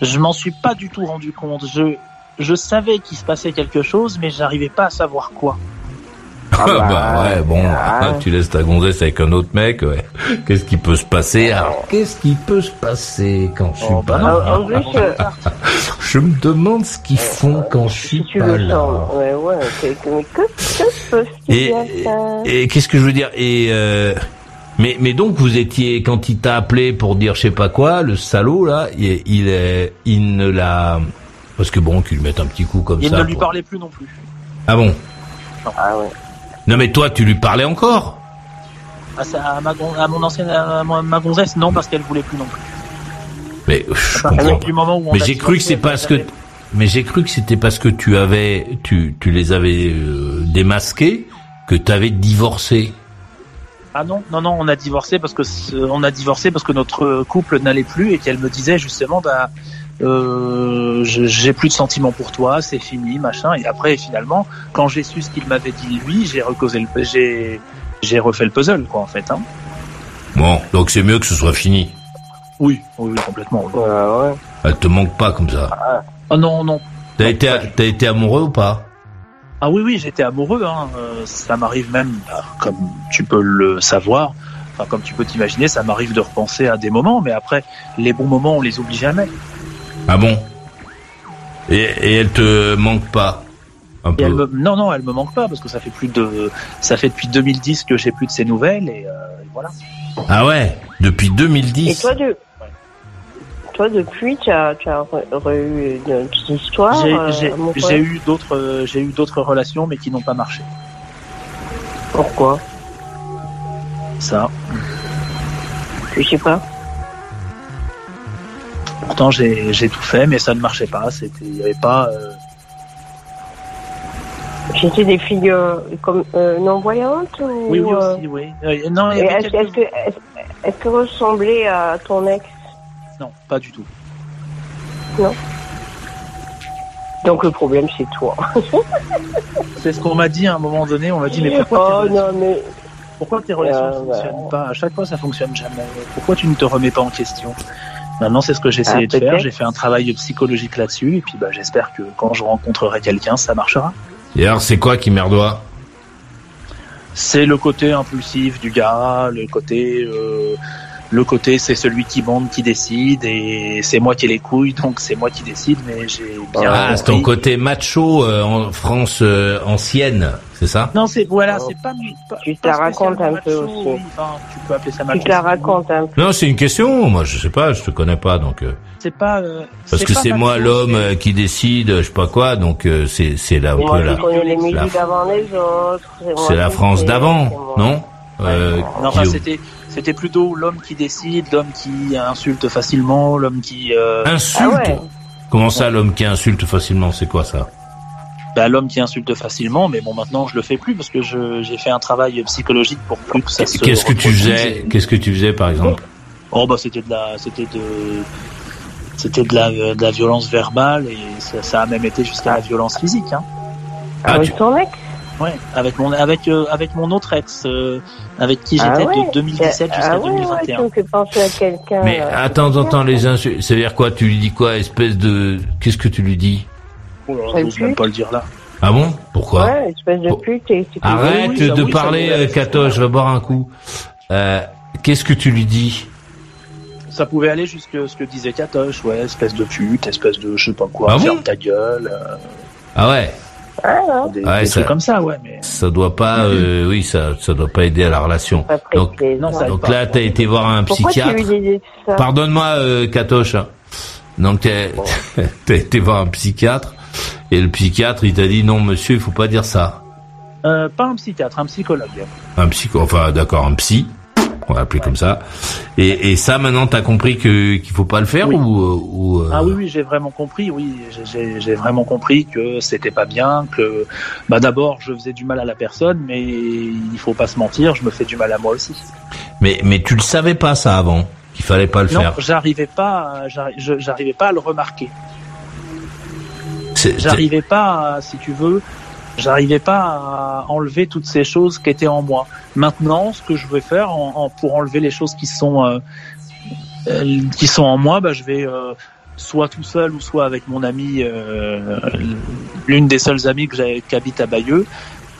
Je m'en suis pas du tout rendu compte. Je, je savais qu'il se passait quelque chose, mais j'arrivais pas à savoir quoi. Ah bah, ouais, bon, ah. tu laisses ta gonzesse avec un autre mec, ouais. [LAUGHS] Qu'est-ce qui peut se passer Alors, qu'est-ce qui peut se passer quand je suis Oh, pas bah là? En plus, euh, [LAUGHS] Je me demande ce qu'ils font quand je suis tu pas là. Ouais, ouais. que- que- Et, qu'est-ce que je veux dire? Et euh, mais mais donc vous étiez quand il t'a appelé pour dire je sais pas quoi, le salaud là, il il, est- il ne l'a parce que bon, qu'il lui mette un petit coup comme Il ça. ne lui pour- parlait plus non plus. Ah bon? Ah ouais. Non mais toi, tu lui parlais encore À, sa- à ma, à mon ancienne, à ma, gonzesse, non, parce qu'elle voulait plus non plus. Mais je À partir comprends. du moment où on Mais a j'ai cru que c'est parce que avait- mais j'ai cru que c'était parce que tu avais tu tu les avais euh, démasqués que tu avais divorcé. Ah non, non, non, on a divorcé parce que on a divorcé parce que notre couple n'allait plus et qu'elle me disait justement bah euh, j'ai plus de sentiments pour toi, c'est fini, machin. Et après finalement, quand j'ai su ce qu'il m'avait dit lui, j'ai recausé le, j'ai j'ai refait le puzzle quoi en fait. Hein. Bon, donc c'est mieux que ce soit fini. Oui, oui, oui, complètement. oui. Ouais, ouais. Elle te manque pas comme ça. Ah non, non. T'as Non, été t'as été amoureux ou pas? Ah oui, oui, j'étais amoureux. Hein. Euh, ça m'arrive même, bah, comme tu peux le savoir, enfin comme tu peux t'imaginer, ça m'arrive de repenser à des moments, mais après, les bons moments, on les oublie jamais. Ah bon et, et elle te manque pas un Et elle peu. me... Non, non, elle me manque pas parce que ça fait plus de, ça fait depuis 2010 que j'ai plus de ses nouvelles et, euh, et voilà. Ah ouais, depuis 2010. Et toi, de... toi depuis, tu as, tu as re- re- eu une petite histoire J'ai- euh, eu d'autres, euh, j'ai eu d'autres relations, mais qui n'ont pas marché. Pourquoi? Ça. Je sais pas. Pourtant, j'ai tout fait, mais ça ne marchait pas. C'était, il y avait pas. euh, J'étais des filles euh, comme euh, non-voyantes ou, Oui, oui euh, aussi, oui. Non, Est-ce quelques- que ressemblait à ton ex? Non, pas du tout. Donc le problème, c'est toi. [LAUGHS] C'est ce qu'on m'a dit à un moment donné. On m'a dit, mais pourquoi Oh tes non, relations, mais pourquoi tes relations ne fonctionnent pas? À chaque fois, ça fonctionne jamais. Pourquoi tu ne te remets pas en question? Maintenant, c'est ce que j'ai essayé Ah, de faire. J'ai fait un travail psychologique là-dessus. Et puis, bah, j'espère que quand je rencontrerai quelqu'un, ça marchera. Et alors, c'est quoi qui merdoit C'est le côté impulsif du gars, le côté, euh, le côté, c'est celui qui bande, qui décide, et c'est moi qui ai les couilles, donc c'est moi qui décide. Mais j'ai bien. Ah, c'est ton côté macho euh, en France euh, ancienne, c'est ça? Non, c'est voilà, Oh. c'est pas. pas Tu te pas la racontes un peu aussi. oui. Enfin, tu peux appeler ça tu macho. te la racontes un peu. Non, c'est une question. Moi, je sais pas, je te connais pas, donc. euh, C'est pas. euh, parce que c'est moi l'homme euh, qui décide, je sais pas quoi, donc euh, c'est c'est là un Moi, peu la c'est la France d'avant, non? Euh, Non, enfin, c'était c'était plutôt l'homme qui décide, l'homme qui insulte facilement, l'homme qui euh, Insulte. Ah ouais. Comment ça, l'homme qui insulte facilement, c'est quoi ça? Bah, l'homme qui insulte facilement. Mais bon, maintenant je le fais plus parce que je j'ai fait un travail psychologique pour plus que ça se. Qu'est-ce que tu faisais Qu'est-ce que tu faisais, par exemple? Oh bah c'était de la c'était de c'était de la de la violence verbale et ça, ça a même été jusqu'à la violence physique. Hein. Ah, Avec tu- ton ex Ouais, avec mon avec euh, avec mon autre ex, euh, avec qui Ah j'étais ouais. de 2017 jusqu'à ah ouais, Ouais, 2021. tu me fais penser à quelqu'un. Mais là. attends, attends, les insultes, ça veut dire quoi? Tu lui dis quoi Espèce de... Qu'est-ce que tu lui dis? Oh là pue. même pas le dire là. Ah bon? Pourquoi? Ouais, espèce de pute. et tout. Arrête Oui, de oui, parler, euh, Kato, je vais boire un coup. Euh, Qu'est-ce que tu lui dis? Ça pouvait aller jusque ce que disait Katoche, ouais, espèce de pute, espèce de je sais pas quoi, Ah bon? ferme ta gueule, euh, Ah ouais Ah non, des, Ouais, des ça- trucs comme ça, ouais, mais Ça doit pas, euh, oui, ça, ça doit pas aider à la relation. Donc, non, ça- donc là, t'as été voir un Pourquoi psychiatre. Pardonne-moi, euh, Katoche. hein. Donc t'as [LAUGHS] t'as été voir un psychiatre et le psychiatre il t'a dit non monsieur il faut pas dire ça. euh, pas un psychiatre, un psychologue. Un psycho, enfin d'accord un psy, on va l'appeler comme ça. Et, et ça maintenant t'as compris que qu'il faut pas le faire Oui. ou, euh, ou euh, Ah oui, oui, j'ai vraiment compris, oui, j'ai- vraiment compris que c'était pas bien, que bah d'abord je faisais du mal à la personne, mais il faut pas se mentir, je me fais du mal à moi aussi. Mais mais tu le savais pas ça avant qu'il fallait pas le Non, faire. j'arrivais pas, j'arrivais pas à le remarquer. J'arrivais pas, à, si tu veux, j'arrivais pas à enlever toutes ces choses qui étaient en moi. Maintenant, ce que je vais faire pour enlever les choses qui sont euh, euh, qui sont en moi, bah, je vais euh, soit tout seul ou soit avec mon ami, euh, l'une des seules amies que qui habite à Bayeux.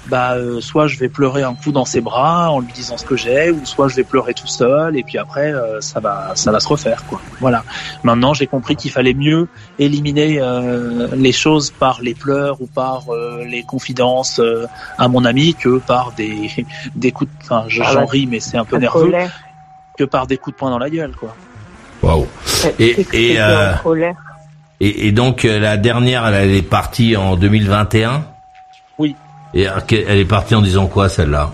Bah, euh, soit je vais pleurer un coup dans ses bras en lui disant ce que j'ai, ou soit je vais pleurer tout seul et puis après euh, ça va ça va se refaire quoi. Voilà. Maintenant j'ai compris qu'il fallait mieux éliminer euh, les choses par les pleurs ou par euh, les confidences euh, à mon ami que par des [LAUGHS] des coups de enfin je- Ah j'en ris mais c'est un peu nerveux colère. que par des coups de poing dans la gueule quoi. Waouh. Et- et, euh. Et, et donc la dernière elle est partie en 2021. Oui. Et elle est partie en disant quoi celle-là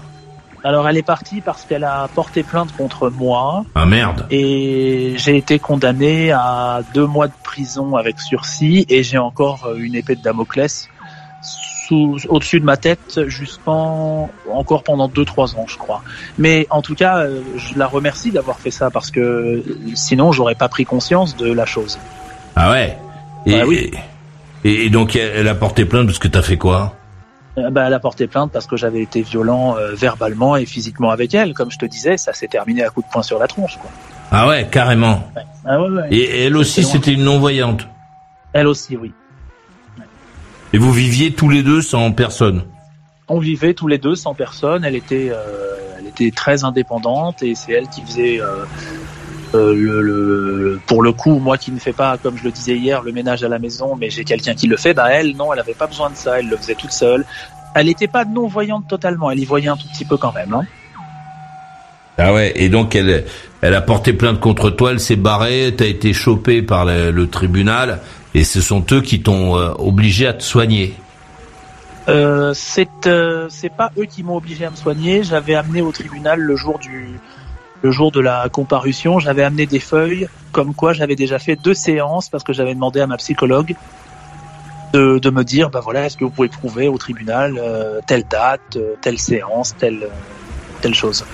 Alors elle est partie parce qu'elle a porté plainte contre moi Ah merde. et j'ai été condamné à deux mois de prison avec sursis et j'ai encore euh, une épée de Damoclès sous au-dessus de ma tête jusqu'en encore pendant deux trois ans je crois. Mais en tout cas, euh, je la remercie d'avoir fait ça parce que sinon j'aurais pas pris conscience de la chose. Ah ouais? Et, Bah oui. et, et donc elle, a porté plainte parce que t'as fait quoi? Bah, elle a porté plainte parce que j'avais été violent euh, verbalement et physiquement avec elle. Comme je te disais, ça s'est terminé à coup de poing sur la tronche. Quoi. Ah ouais, carrément. Ah ouais, ouais. Et, elle aussi, c'était une non-voyante. Elle aussi, oui. Et vous viviez tous les deux sans personne. On vivait tous les deux sans personne. Elle était, euh, elle était très indépendante et c'est elle qui faisait euh, euh, le, le- pour le coup, moi qui ne fais pas, comme je le disais hier, le ménage à la maison, mais j'ai quelqu'un qui le fait. Bah elle, non, elle avait pas besoin de ça. Elle le faisait toute seule. Elle n'était pas non voyante totalement. Elle y voyait un tout petit peu quand même. Hein. Ah ouais. Et donc elle, elle a porté plainte contre toi. Elle s'est barrée. T'as été chopé par le, le tribunal. Et ce sont eux qui t'ont euh, obligé à te soigner. Euh, c'est euh, c'est pas eux qui m'ont obligé à me soigner. J'avais amené au tribunal le jour du le jour de la comparution, j'avais amené des feuilles comme quoi j'avais déjà fait deux séances parce que j'avais demandé à ma psychologue de, me dire bah voilà est-ce que vous pouvez prouver au tribunal euh, telle date, euh, telle séance, telle euh, chose.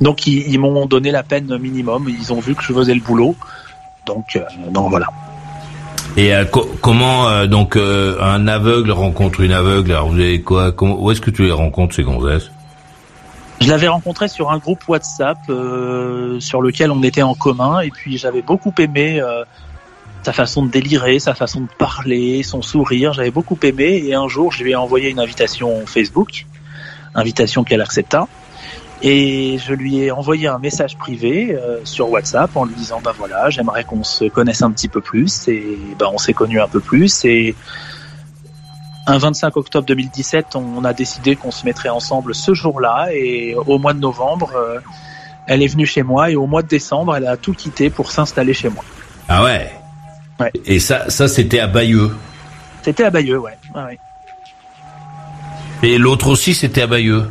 Donc ils, m'ont donné la peine minimum, ils ont vu que je faisais le boulot. Donc voilà. Et co- comment donc un aveugle rencontre une aveugle? Alors vous avez quoi? Où est-ce que tu les rencontres ces gonzesses? Je l'avais rencontré sur un groupe WhatsApp euh, sur lequel on était en commun et puis j'avais beaucoup aimé euh, sa façon de délirer, sa façon de parler, son sourire. J'avais beaucoup aimé et un jour je lui ai envoyé une invitation Facebook, invitation qu'elle accepta. Et je lui ai envoyé un message privé euh, sur WhatsApp en lui disant bah voilà j'aimerais qu'on se connaisse un petit peu plus et bah on s'est connus un peu plus et un 25 octobre 2017 on a décidé qu'on se mettrait ensemble ce jour-là et au mois de novembre euh, elle est venue chez moi et au mois de décembre elle a tout quitté pour s'installer chez moi. Ah ouais? Ouais. Et ça, ça c'était à Bayeux? C'était à Bayeux ouais. Et l'autre aussi, c'était à Bayeux?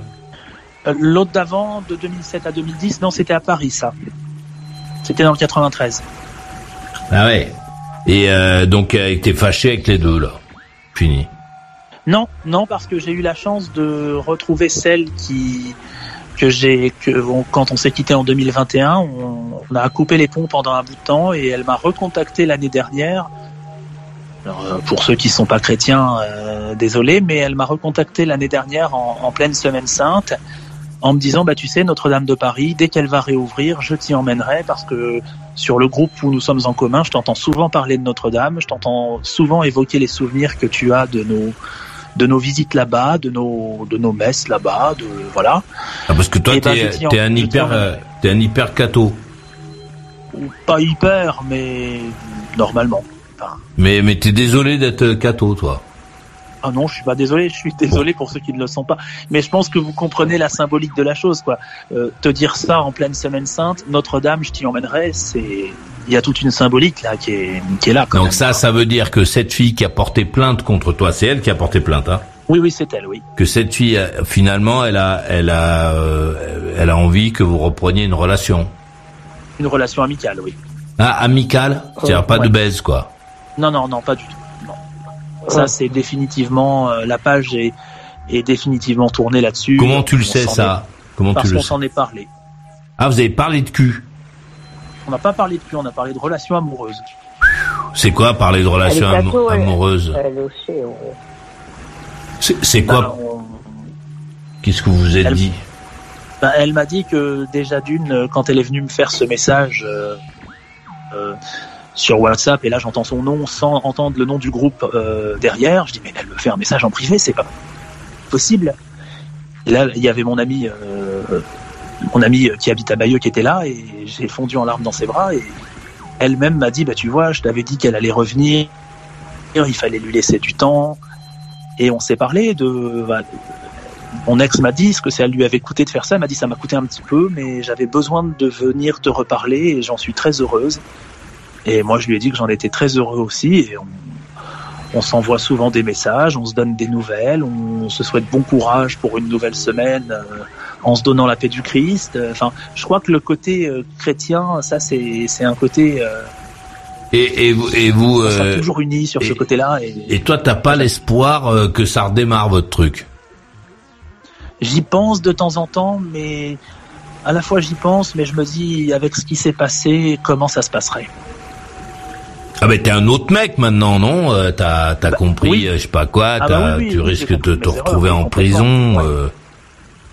Euh, L'autre d'avant de 2007 à 2010 non c'était à Paris ça. C'était dans le 93. Ah ouais. Et euh, donc t'es fâché avec les deux là. Fini. Non, non, parce que j'ai eu la chance de retrouver celle qui que j'ai que quand on s'est quitté en 2021, on, a coupé les ponts pendant un bout de temps et elle m'a recontacté l'année dernière. Alors, euh, pour ceux qui sont pas chrétiens, euh, désolé, mais elle m'a recontacté l'année dernière en, en pleine semaine sainte en me disant bah tu sais Notre-Dame de Paris dès qu'elle va réouvrir je t'y emmènerai parce que sur le groupe où nous sommes en commun je t'entends souvent parler de Notre-Dame je t'entends souvent évoquer les souvenirs que tu as de nos de nos visites là-bas de nos de nos messes là-bas de voilà Ah, parce que toi Eh ben, t'es t'es un hyper euh, t'es un hyper catho. Pas hyper mais normalement Enfin, Mais mais t'es désolé d'être catho toi. Ah non, je suis pas désolé, je suis désolé pour ceux qui ne le sont pas. Mais je pense que vous comprenez la symbolique de la chose, quoi. Euh, te dire ça en pleine semaine sainte, Notre-Dame, je t'y emmènerai, c'est, il y a toute une symbolique là qui est, qui est là. Quand Donc même. ça, ça veut dire que cette fille qui a porté plainte contre toi, c'est elle qui a porté plainte, hein? Oui, oui, c'est elle, oui. Que cette fille, euh, finalement, elle a, elle a, euh, elle a envie que vous repreniez une relation. Une relation amicale, oui. Ah, amicale, c'est-à-dire pas de baise, quoi. Non, non, non, pas du tout. Ça, c'est définitivement euh, la page est, est définitivement tournée là-dessus. Comment tu le On sais ça est- Comment Parce tu le qu'on sais s'en est parlé. Ah, vous avez parlé de cul. On n'a pas parlé de cul, on a parlé de relations amoureuses. C'est quoi parler de relations elle. amoureuses Elle aussi, ouais. C'est Bah, quoi on- Qu'est-ce que vous vous êtes Elle- dit Ben, elle m'a dit que déjà d'une, euh, quand elle est venue me faire ce message euh, euh, sur WhatsApp, et là j'entends son nom sans entendre le nom du groupe euh, derrière, je dis mais elle me fait un message en privé, c'est pas possible. Et là il y avait mon ami, euh, mon ami qui habite à Bayeux qui était là, et j'ai fondu en larmes dans ses bras, et elle-même m'a dit bah tu vois, je t'avais dit qu'elle allait revenir, il fallait lui laisser du temps, et on s'est parlé de bah, mon ex m'a dit ce que ça lui avait coûté de faire ça. Elle m'a dit ça m'a coûté un petit peu, mais j'avais besoin de venir te reparler et j'en suis très heureuse. Et moi, je lui ai dit que j'en étais très heureux aussi. Et on, on s'envoie souvent des messages, on se donne des nouvelles, on se souhaite bon courage pour une nouvelle semaine euh, en se donnant la paix du Christ. Euh, Enfin, je crois que le côté euh, chrétien, ça, c'est c'est un côté. Euh, Et, et vous, et vous, on sera toujours unis sur ce et- côté-là. Et, et toi, t'as pas l'espoir que ça redémarre votre truc? J'y pense de temps en temps, mais à la fois j'y pense, mais je me dis avec ce qui s'est passé, comment ça se passerait? Ah ben t'es un autre mec maintenant, non? Euh, T'as compris, Bah, oui. euh, je sais pas quoi, Ah bah oui, oui, tu risques de te compris retrouver en prison ouais. euh,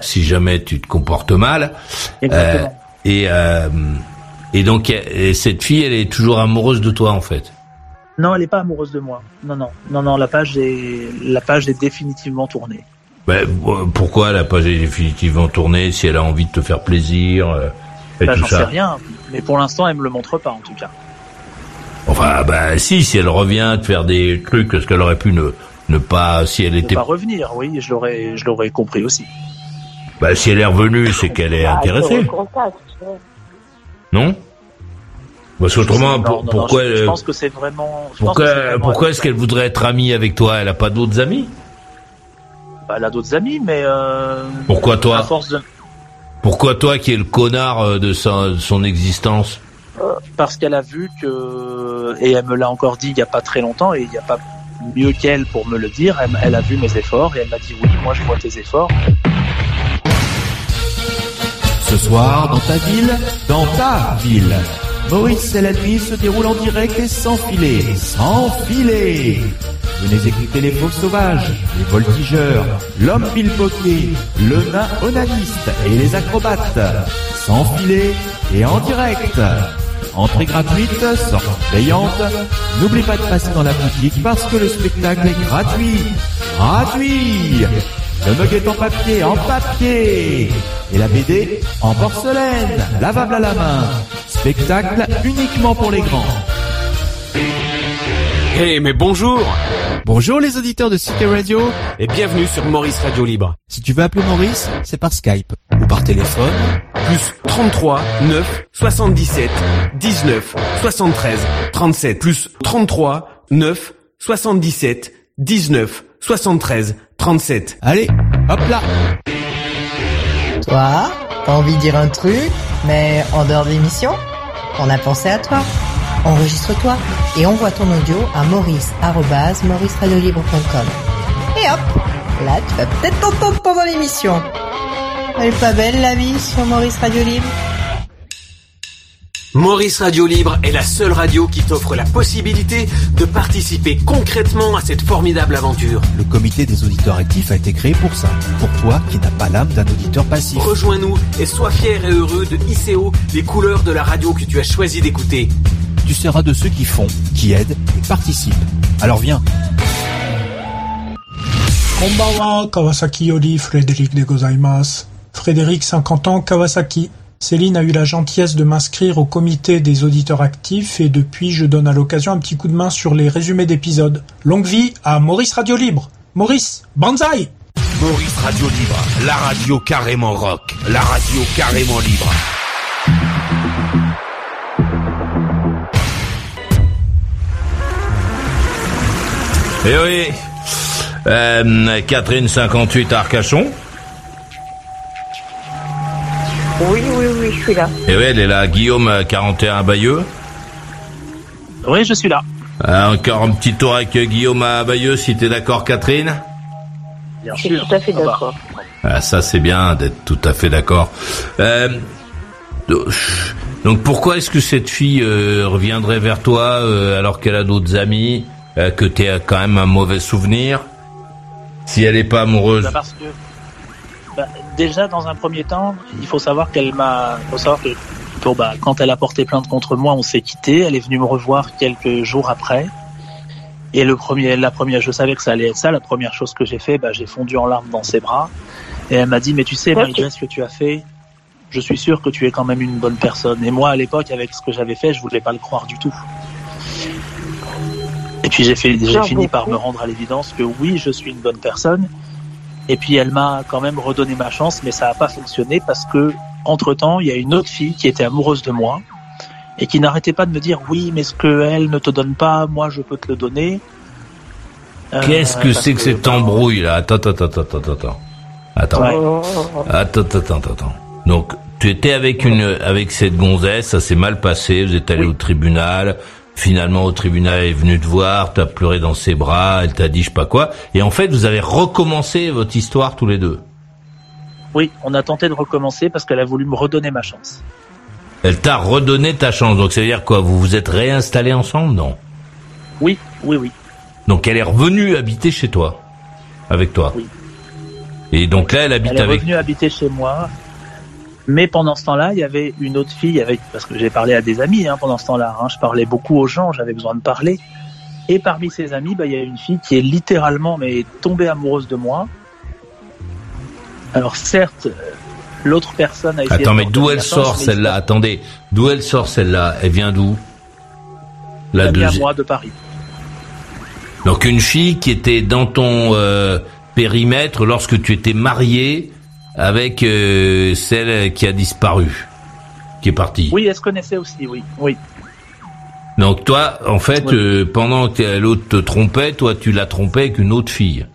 si jamais tu te comportes mal. Euh, et et donc et cette fille, elle est toujours amoureuse de toi en fait? Non, elle est pas amoureuse de moi. Non, non, non, non. La page est, la page est définitivement tournée. Ben, pourquoi elle a pas définitivement tourné si elle a envie de te faire plaisir et Bah, tout J'en sais rien, mais pour l'instant, elle me le montre pas en tout cas. Enfin, bah si, si elle revient te faire des trucs, est-ce qu'elle aurait pu ne ne pas si elle Elle était pas revenir, oui, je l'aurais, je l'aurais compris aussi. bah si elle est revenue, c'est qu'elle est Ah, intéressée, non? Parce qu'autrement, pour- non, pourquoi je, pense que c'est vraiment. je Pourquoi, vraiment pourquoi est-ce qu'elle voudrait être amie avec toi? Elle a pas d'autres amis? Bah, elle a d'autres amis, mais. Euh, Pourquoi toi? À force de. Pourquoi toi qui es le connard euh, de, sa- de son existence? Parce qu'elle a vu que, et elle me l'a encore dit il y a pas très longtemps, et il n'y a pas mieux qu'elle pour me le dire. Elle, elle a vu mes efforts et elle m'a dit oui, moi je vois tes efforts. Ce soir, dans ta ville, dans ta ville. Maurice et la nuit se déroule en direct et sans filet. Sans filet Venez écouter les faux sauvages, les voltigeurs, l'homme pickpocket, le nain onaniste et les acrobates. Sans filet et en direct. Entrée gratuite, sortie payante. N'oublie pas de passer dans la boutique parce que le spectacle est gratuit. Gratuit Le mug est en papier, en papier Et la BD en porcelaine, lavable à la main. Spectacle uniquement pour les grands. Hey, mais bonjour Bonjour les auditeurs de CK Radio. et bienvenue sur Maurice Radio Libre. Si tu veux appeler Maurice, c'est par Skype ou par téléphone. Plus 33 9 77 19 73 37 plus 33 9 77 19 73 37. Allez, hop là Toi, t'as envie de dire un truc, mais en dehors de l'émission On a pensé à toi. Enregistre-toi et envoie ton audio à maurice.mauriceradiolibre.com. Et hop, là tu vas peut-être t'entendre pendant l'émission. Elle est pas belle la vie sur Maurice Radio Libre. Maurice Radio Libre est la seule radio qui t'offre la possibilité de participer concrètement à cette formidable aventure. Le comité des auditeurs actifs a été créé pour ça, pour toi qui n'as pas l'âme d'un auditeur passif. Rejoins-nous et sois fier et heureux de ICO, les couleurs de la radio que tu as choisi d'écouter. Tu seras de ceux qui font, qui aident et participent. Alors viens. Kawasaki Yori, Frédéric de Frédéric Cinquantan Kawasaki. Céline a eu la gentillesse de m'inscrire au comité des auditeurs actifs et depuis je donne à l'occasion un petit coup de main sur les résumés d'épisodes. Longue vie à Maurice Radio Libre. Maurice, banzai Maurice Radio Libre, la radio carrément rock, la radio carrément libre. Eh oui, euh, Catherine 58 Arcachon. Oui, oui, oui, je suis là. Et oui, elle est là. Guillaume euh, 41 Bayeux. Oui, je suis là. Euh, encore un petit tour avec euh, Guillaume à Bayeux, si t'es d'accord, Catherine? Bien Je suis sûr. tout à fait Ah bah, d'accord. Ah, ça c'est bien d'être tout à fait d'accord. Euh, donc pourquoi est-ce que cette fille euh, reviendrait vers toi euh, alors qu'elle a d'autres amis, euh, que tu as quand même un mauvais souvenir Si elle est pas amoureuse? bah, parce que déjà dans un premier temps, il faut savoir qu'elle m'a, faut savoir que bon, bah, quand elle a porté plainte contre moi, on s'est quitté. Elle est venue me revoir quelques jours après. Et le premier, la première, je savais que ça allait être ça. La première chose que j'ai fait, bah, j'ai fondu en larmes dans ses bras. Et elle m'a dit, mais tu sais, malgré ce que tu as fait, je suis sûr que tu es quand même une bonne personne. Et moi, à l'époque, avec ce que j'avais fait, je voulais pas le croire du tout. Et puis j'ai fini par me rendre à l'évidence que oui, je suis une bonne personne. Et puis elle m'a quand même redonné ma chance, mais ça n'a pas fonctionné parce que entre temps, il y a une autre fille qui était amoureuse de moi et qui n'arrêtait pas de me dire oui, mais ce que elle ne te donne pas, moi je peux te le donner. Euh, Qu'est-ce que c'est que cette bah, embrouille là? Attends, attends, attends, attends, attends. Attends. Ouais. Attends, attends, attends, attends. Donc, tu étais avec une, avec cette gonzesse, ça s'est mal passé, vous êtes allé Oui. au tribunal, finalement au tribunal elle est venue te voir, t'as pleuré dans ses bras, elle t'a dit je sais pas quoi, et en fait vous avez recommencé votre histoire tous les deux. Oui, on a tenté de recommencer parce qu'elle a voulu me redonner ma chance. Elle t'a redonné ta chance, donc ça veut dire quoi? Vous vous êtes réinstallés ensemble, non? Oui, oui, oui. Donc elle est revenue habiter chez toi, avec toi. Oui. Et donc là elle habite Elle est avec. revenue habiter chez moi. Mais pendant ce temps-là, il y avait une autre fille avec, parce que j'ai parlé à des amis hein, pendant ce temps-là. hein. je parlais beaucoup aux gens, j'avais besoin de parler. Et parmi ces amis, bah, il y a une fille qui est littéralement mais tombée amoureuse de moi. Alors certes, euh, l'autre personne a essayé. Attends, de mais d'où elle sort celle-là? Attendez, d'où elle sort celle-là? Elle vient d'où? La Elle vient à deuxième. moi de Paris. Donc une fille qui était dans ton euh, périmètre lorsque tu étais marié avec euh, celle qui a disparu, qui est partie. Oui, elle se connaissait aussi, oui, oui. Donc toi, en fait, Oui. euh, pendant que l'autre te trompait, toi tu l'as trompé avec une autre fille.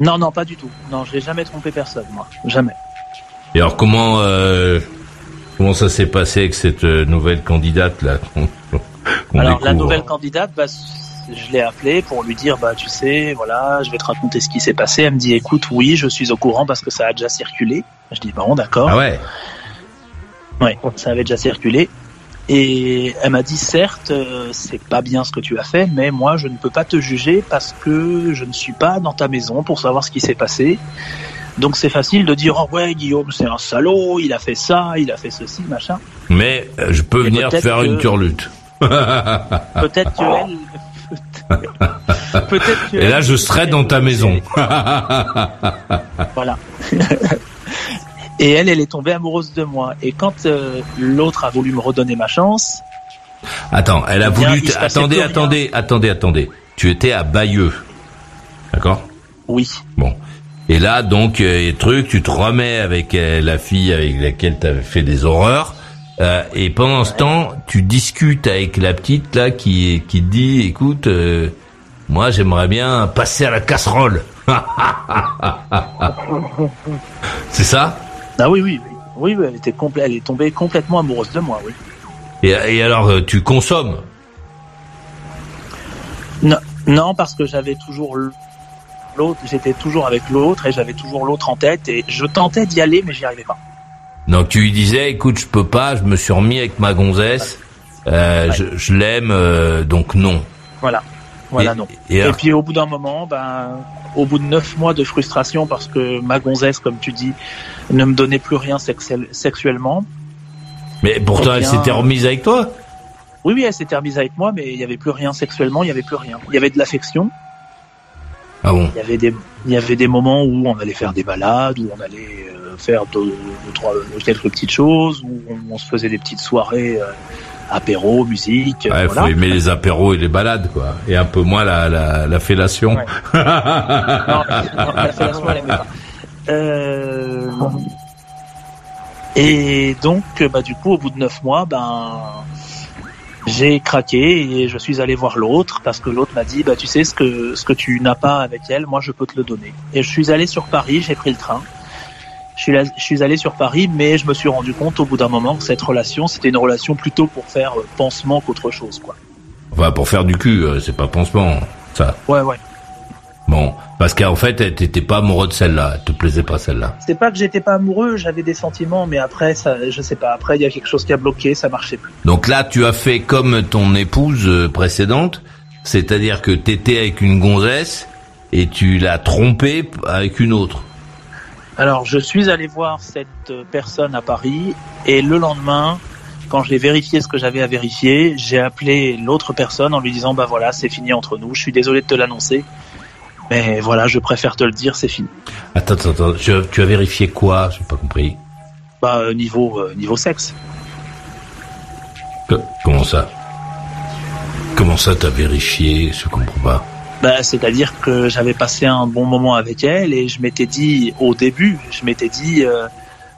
Non, non, pas du tout. Non, je n'ai jamais trompé personne, moi, jamais. Et alors comment euh, comment ça s'est passé avec cette nouvelle candidate là? [LAUGHS] Alors la découvre nouvelle candidate, bah, je l'ai appelée pour lui dire, bah tu sais, voilà, je vais te raconter ce qui s'est passé. Elle me dit, écoute, oui, je suis au courant parce que ça a déjà circulé. Je dis, bon, d'accord. Ah ouais. Ouais, ça avait déjà circulé. Et elle m'a dit certes, euh, c'est pas bien ce que tu as fait, mais moi je ne peux pas te juger parce que je ne suis pas dans ta maison pour savoir ce qui s'est passé. Donc c'est facile de dire oh ouais Guillaume c'est un salaud, il a fait ça, il a fait ceci machin. Mais euh, je peux Et venir faire une turlute. [LAUGHS] Peut-être que elle, [LAUGHS] peut-être que Et là, elle- je serai dans ta maison. [LAUGHS] Voilà. [LAUGHS] Et elle, elle est tombée amoureuse de moi. Et quand euh, l'autre a voulu me redonner ma chance, Attends, elle a Eh bien, voulu. Attendez, attendez, attendez, attendez. Tu étais à Bayeux, d'accord? Oui. Bon. Et là, donc, euh, truc, tu te remets avec euh, la fille avec laquelle tu avais fait des horreurs. Euh, et pendant ce temps, tu discutes avec la petite là qui qui te dit, écoute, euh, moi j'aimerais bien passer à la casserole. [LAUGHS] C'est ça? Ah oui, oui, oui, oui, elle était elle est tombée complètement amoureuse de moi, oui. et, et alors, euh, tu consommes? Non, non parce que j'avais toujours l'autre, j'étais toujours avec l'autre et j'avais toujours l'autre en tête et je tentais d'y aller mais j'y arrivais pas. Donc tu lui disais, écoute, je peux pas, je me suis remis avec ma gonzesse, euh, je, je l'aime, euh, donc non. Voilà, voilà Et- non. et puis au bout d'un moment, ben, au bout de neuf mois de frustration parce que ma gonzesse, comme tu dis, ne me donnait plus rien sexuel- sexuellement. Mais pourtant, Eh elle s'était remise avec toi. Oui, oui, elle s'était remise avec moi, mais il n'y avait plus rien sexuellement, il n'y avait plus rien. Il y avait de l'affection. Ah bon Il y avait des, il y avait des moments où on allait faire des balades, où on allait euh, faire deux, deux, trois, quelques petites choses, où on, on se faisait des petites soirées, euh, apéro, musique. Ouais, voilà. faut aimer les apéros et les balades, quoi. Et un peu moins la, la, la fellation. [LAUGHS] Non, non, la fellation, elle pas. Euh, et donc, bah, du coup, au bout de neuf mois, ben, j'ai craqué et je suis allé voir l'autre parce que l'autre m'a dit, bah, tu sais, ce que, ce que tu n'as pas avec elle, moi, je peux te le donner. Et je suis allé sur Paris, j'ai pris le train. Je suis, là- je suis allé sur Paris, mais je me suis rendu compte au bout d'un moment que cette relation, c'était une relation plutôt pour faire euh, pansement qu'autre chose, quoi. Enfin, pour faire du cul, euh, c'est pas pansement, ça. Ouais, ouais. Bon, parce qu'en fait, t'étais pas amoureux de celle-là, elle te plaisait pas celle-là. C'est pas que j'étais pas amoureux, j'avais des sentiments, mais après, ça, je sais pas. Après, il y a quelque chose qui a bloqué, ça marchait plus. Donc là, tu as fait comme ton épouse euh, précédente, c'est-à-dire que t'étais avec une gonzesse et tu l'as trompée avec une autre. Alors, je suis allé voir cette euh, personne à Paris, et le lendemain, quand j'ai vérifié ce que j'avais à vérifier, j'ai appelé l'autre personne en lui disant, bah voilà, c'est fini entre nous. Je suis désolé de te l'annoncer, mais voilà, je préfère te le dire, c'est fini. Attends, attends, attends, tu, tu as vérifié quoi? J'ai pas compris. Bah euh, niveau euh, niveau sexe. Comment ça? Comment ça t'as vérifié? Je comprends pas. Bah, c'est-à-dire que j'avais passé un bon moment avec elle et je m'étais dit au début, je m'étais dit euh,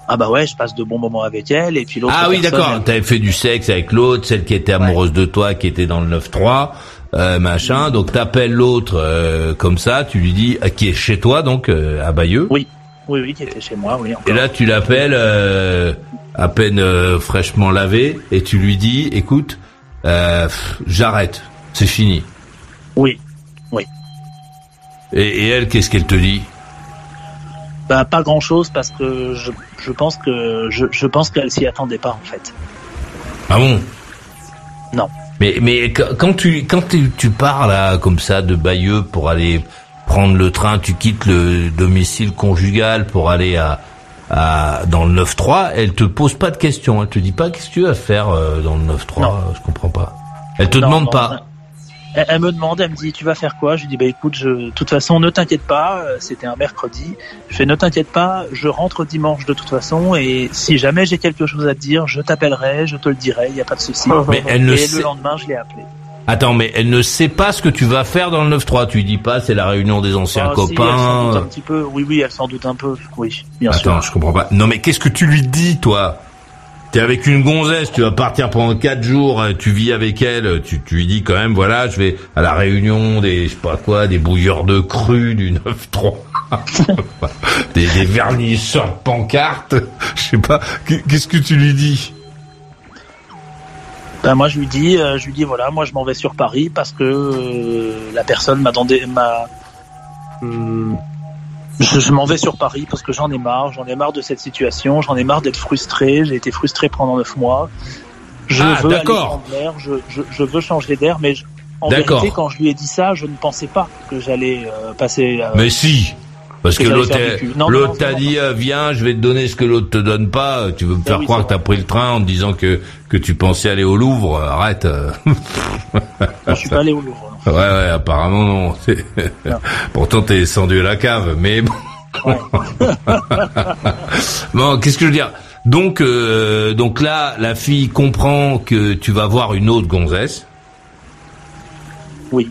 ah bah ouais, je passe de bons moments avec elle et puis l'autre Ah oui, d'accord. elle- T'avais fait du sexe avec l'autre, celle qui était amoureuse de toi, qui était dans le 9-3, euh, machin. Donc t'appelles l'autre euh, comme ça, tu lui dis, euh, qui est chez toi, donc euh, à Bayeux. Oui, oui, oui, qui était chez moi, oui. Et là, tu l'appelles euh, à peine euh, fraîchement lavé et tu lui dis, écoute, euh, j'arrête, c'est fini. Oui, oui. Et, et elle, qu'est-ce qu'elle te dit? Bah pas grand chose parce que je, je pense que je, je pense qu'elle s'y attendait pas en fait. Ah bon? Non. Mais mais qu- quand tu quand tu, tu pars là comme ça de Bayeux pour aller prendre le train, tu quittes le domicile conjugal pour aller à, à dans le 9-3, elle te pose pas de questions, elle te dit pas qu'est-ce que tu vas faire euh, dans le 9-3, je comprends pas. Elle te Non, demande non, pas. Elle, elle me demande, elle me dit tu vas faire quoi? Je lui dis bah écoute, je, de toute façon ne t'inquiète pas, euh, c'était un mercredi. Je fais ne t'inquiète pas, je rentre dimanche de toute façon et si jamais j'ai quelque chose à te dire, je t'appellerai, je te le dirai, il y a pas de souci. Mais elle ne et sait- le lendemain je l'ai appelé. Attends, mais elle ne sait pas ce que tu vas faire dans le 9-3. Tu lui dis pas, c'est la réunion des anciens Ah, si, elle s'en copains. doute un petit peu. Oui oui, elle s'en doute un peu. Oui, bien Attends, sûr. je comprends pas. Non, mais qu'est-ce que tu lui dis, toi? T'es avec une gonzesse, tu vas partir pendant quatre jours, euh, tu vis avec elle, tu, tu lui dis quand même, voilà, je vais à la réunion des, je sais pas quoi, des bouilleurs de cru du 9-3, [LAUGHS] des, des vernisseurs de pancartes, [LAUGHS] je sais pas, Qu'est- qu'est-ce que tu lui dis? Ben moi je lui dis, euh, je lui dis voilà, moi je m'en vais sur Paris parce que euh, la personne m'a demandé, m'a, Hum, je, je m'en vais sur Paris parce que j'en ai marre, j'en ai marre de cette situation, j'en ai marre d'être frustré, j'ai été frustré pendant neuf mois. Je Ah, veux aller l'air, je, je, je veux changer d'air, mais je- en vérité, quand je lui ai dit ça, je ne pensais pas que j'allais euh, passer. euh, Mais si. Parce que que l'autre faire t'a dit euh, viens je vais te donner ce que l'autre te donne pas. Tu veux me faire oui, croire que t'as pris le train en te disant que que tu pensais aller au Louvre? Arrête. [LAUGHS] Je suis pas allé au Louvre. Ouais ouais apparemment non. [LAUGHS] Pourtant t'es descendu à la cave mais bon. [LAUGHS] Bon qu'est-ce que je veux dire? Donc euh, donc là la fille comprend que tu vas voir une autre gonzesse. Oui.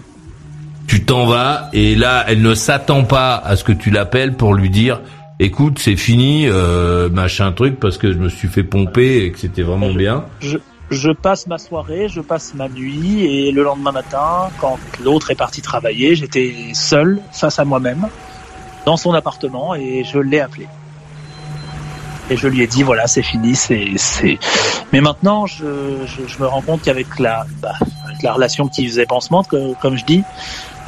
tu t'en vas et là elle ne s'attend pas à ce que tu l'appelles pour lui dire écoute c'est fini euh, machin truc parce que je me suis fait pomper et que c'était vraiment bien. Je, je passe ma soirée, je passe ma nuit, et le lendemain matin, quand l'autre est parti travailler, j'étais seul face à moi-même dans son appartement et je l'ai appelé. Et je lui ai dit voilà c'est fini, c'est c'est. Mais maintenant je, je, me rends compte qu'avec la bah, avec la relation qui faisait pansement, que, comme je dis,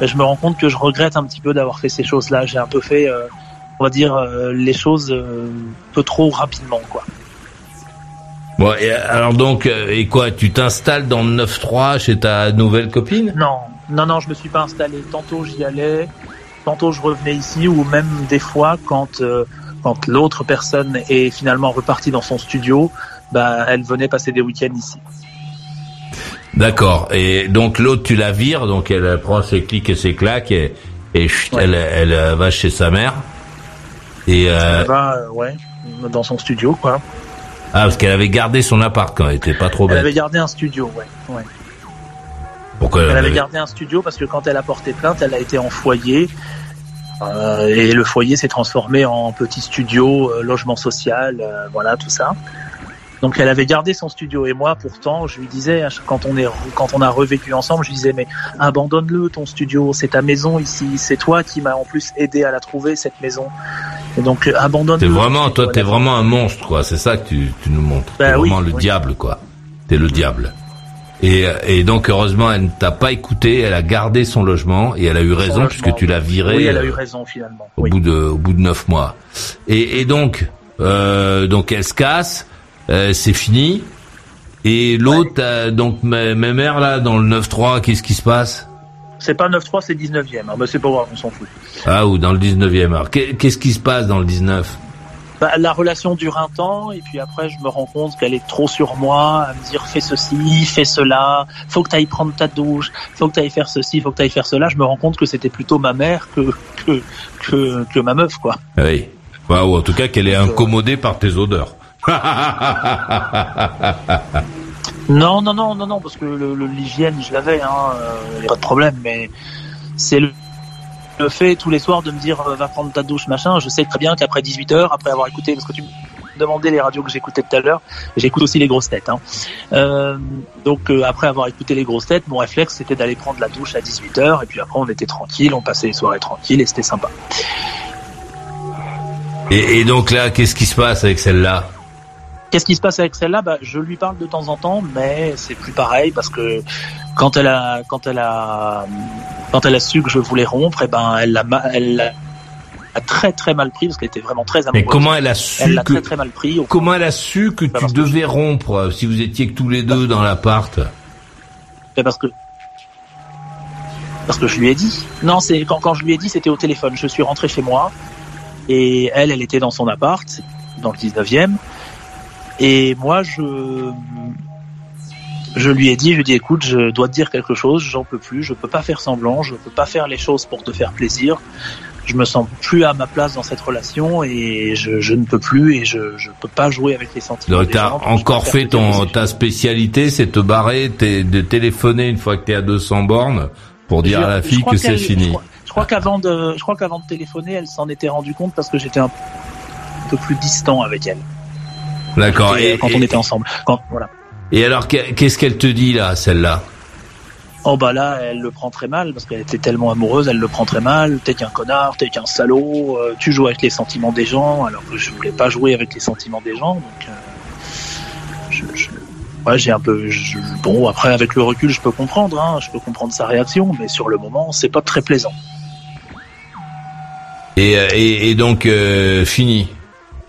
je me rends compte que je regrette un petit peu d'avoir fait ces choses-là. J'ai un peu fait, euh, on va dire, euh, les choses euh, un peu trop rapidement quoi. Bon et alors donc euh, et quoi tu t'installes dans le 9-3 chez ta nouvelle copine? Non, non, non, je me suis pas installé. Tantôt j'y allais, tantôt je revenais ici, ou même des fois quand euh, quand l'autre personne est finalement repartie dans son studio, bah elle venait passer des week-ends ici. d'accord et donc l'autre tu la vires donc elle prend ses clics et ses claques et, et chut, elle, elle euh, va chez sa mère et euh, Elle va, euh, ouais, dans son studio quoi. Ah parce qu'elle avait gardé son appart quand elle était pas trop Elle bête avait gardé un studio, ouais. ouais. pourquoi Elle avait avait- gardé un studio parce que quand elle a porté plainte, elle a été en foyer. euh, et le foyer s'est transformé en petit studio, euh, logement social, euh, voilà tout ça. Donc elle avait gardé son studio et moi pourtant je lui disais quand on est quand on a revécu ensemble je lui disais mais abandonne-le ton studio c'est ta maison ici c'est toi qui m'as en plus aidé à la trouver cette maison et donc euh, abandonne-le T'es vraiment, toi, t'es vraiment un monstre, quoi. C'est ça que tu, tu nous montres. Bah t'es oui, vraiment le oui. diable, quoi. T'es le diable. Et, et donc, heureusement, elle ne t'a pas écouté. Elle a gardé son logement et elle a eu raison logement, puisque tu l'as viré. oui elle a euh, eu raison finalement au bout de, au bout de neuf mois. Et, et donc, euh, donc elle se casse. euh, c'est fini. Et l'autre, euh, donc ma, ma mère là, dans le 9-3, qu'est-ce qui se passe? C'est pas 9-3 c'est 19e ah, bah, c'est pas grave on s'en fout Ah, ou dans le 19e. Alors, qu'est- qu'est-ce qui se passe dans le 19 Bah, la relation dure un temps et puis après je me rends compte qu'elle est trop sur moi à me dire fais ceci, fais cela, faut que tu ailles prendre ta douche, faut que tu ailles faire ceci, faut que tu ailles faire cela. Je me rends compte que c'était plutôt ma mère que que, que que ma meuf quoi. Oui. Bah, ou en tout cas qu'elle est incommodée par tes odeurs. [LAUGHS] Non non non non non parce que l'hygiène je l'avais hein, euh, pas de problème mais c'est le le fait tous les soirs de me dire euh, va prendre ta douche machin, je sais très bien qu'après 18 heures, après avoir écouté parce que tu me demandais les radios que j'écoutais tout à l'heure, j'écoute aussi les grosses têtes. Hein. Euh, donc euh, après avoir écouté les grosses têtes, mon réflexe c'était d'aller prendre la douche à 18 heures et puis après on était tranquille, on passait les soirées tranquilles et c'était sympa. Et donc là, qu'est-ce qui se passe avec celle-là? Qu'est-ce qui se passe avec celle-là? Bah, Je lui parle de temps en temps, mais c'est plus pareil parce que quand elle a, quand elle a, quand elle a su que je voulais rompre, et ben elle l'a, elle l'a a très très mal pris parce qu'elle était vraiment très amoureuse. Mais comment elle a su Elle que très très mal pris. au- comment elle a su que tu devais rompre euh, si vous étiez que tous les deux dans l'appart? Parce que parce que je lui ai dit. Non, c'est quand, quand je lui ai dit, c'était au téléphone. Je suis rentré chez moi et elle, elle était dans son appart, dans le 19e. Et moi, je je lui ai dit, je lui ai dit, écoute, je dois te dire quelque chose, j'en peux plus, je peux pas faire semblant, je peux pas faire les choses pour te faire plaisir. Je me sens plus à ma place dans cette relation et je, je ne peux plus et je je peux pas jouer avec les sentiments. Donc t'as encore fait ton ta spécialité, c'est te barrer, t'es- de téléphoner une fois que t'es à 200 bornes pour dire Je- à la fille que c'est fini. Je crois, je crois qu'avant de, je crois qu'avant de téléphoner, elle s'en était rendue compte parce que j'étais un peu plus distant avec elle. D'accord. Et Et, quand on était ensemble. Quand, voilà. et alors qu'est- qu'est-ce qu'elle te dit là, celle-là? Oh bah là, elle le prend très mal parce qu'elle était tellement amoureuse, elle le prend très mal. T'es qu'un connard, t'es qu'un salaud. euh, tu joues avec les sentiments des gens, alors que je voulais pas jouer avec les sentiments des gens. Donc, euh, je, je- ouais, j'ai un peu. je- bon, après avec le recul, je peux comprendre. Hein, je peux comprendre sa réaction, mais sur le moment, c'est pas très plaisant. et, euh, et, et donc euh, fini?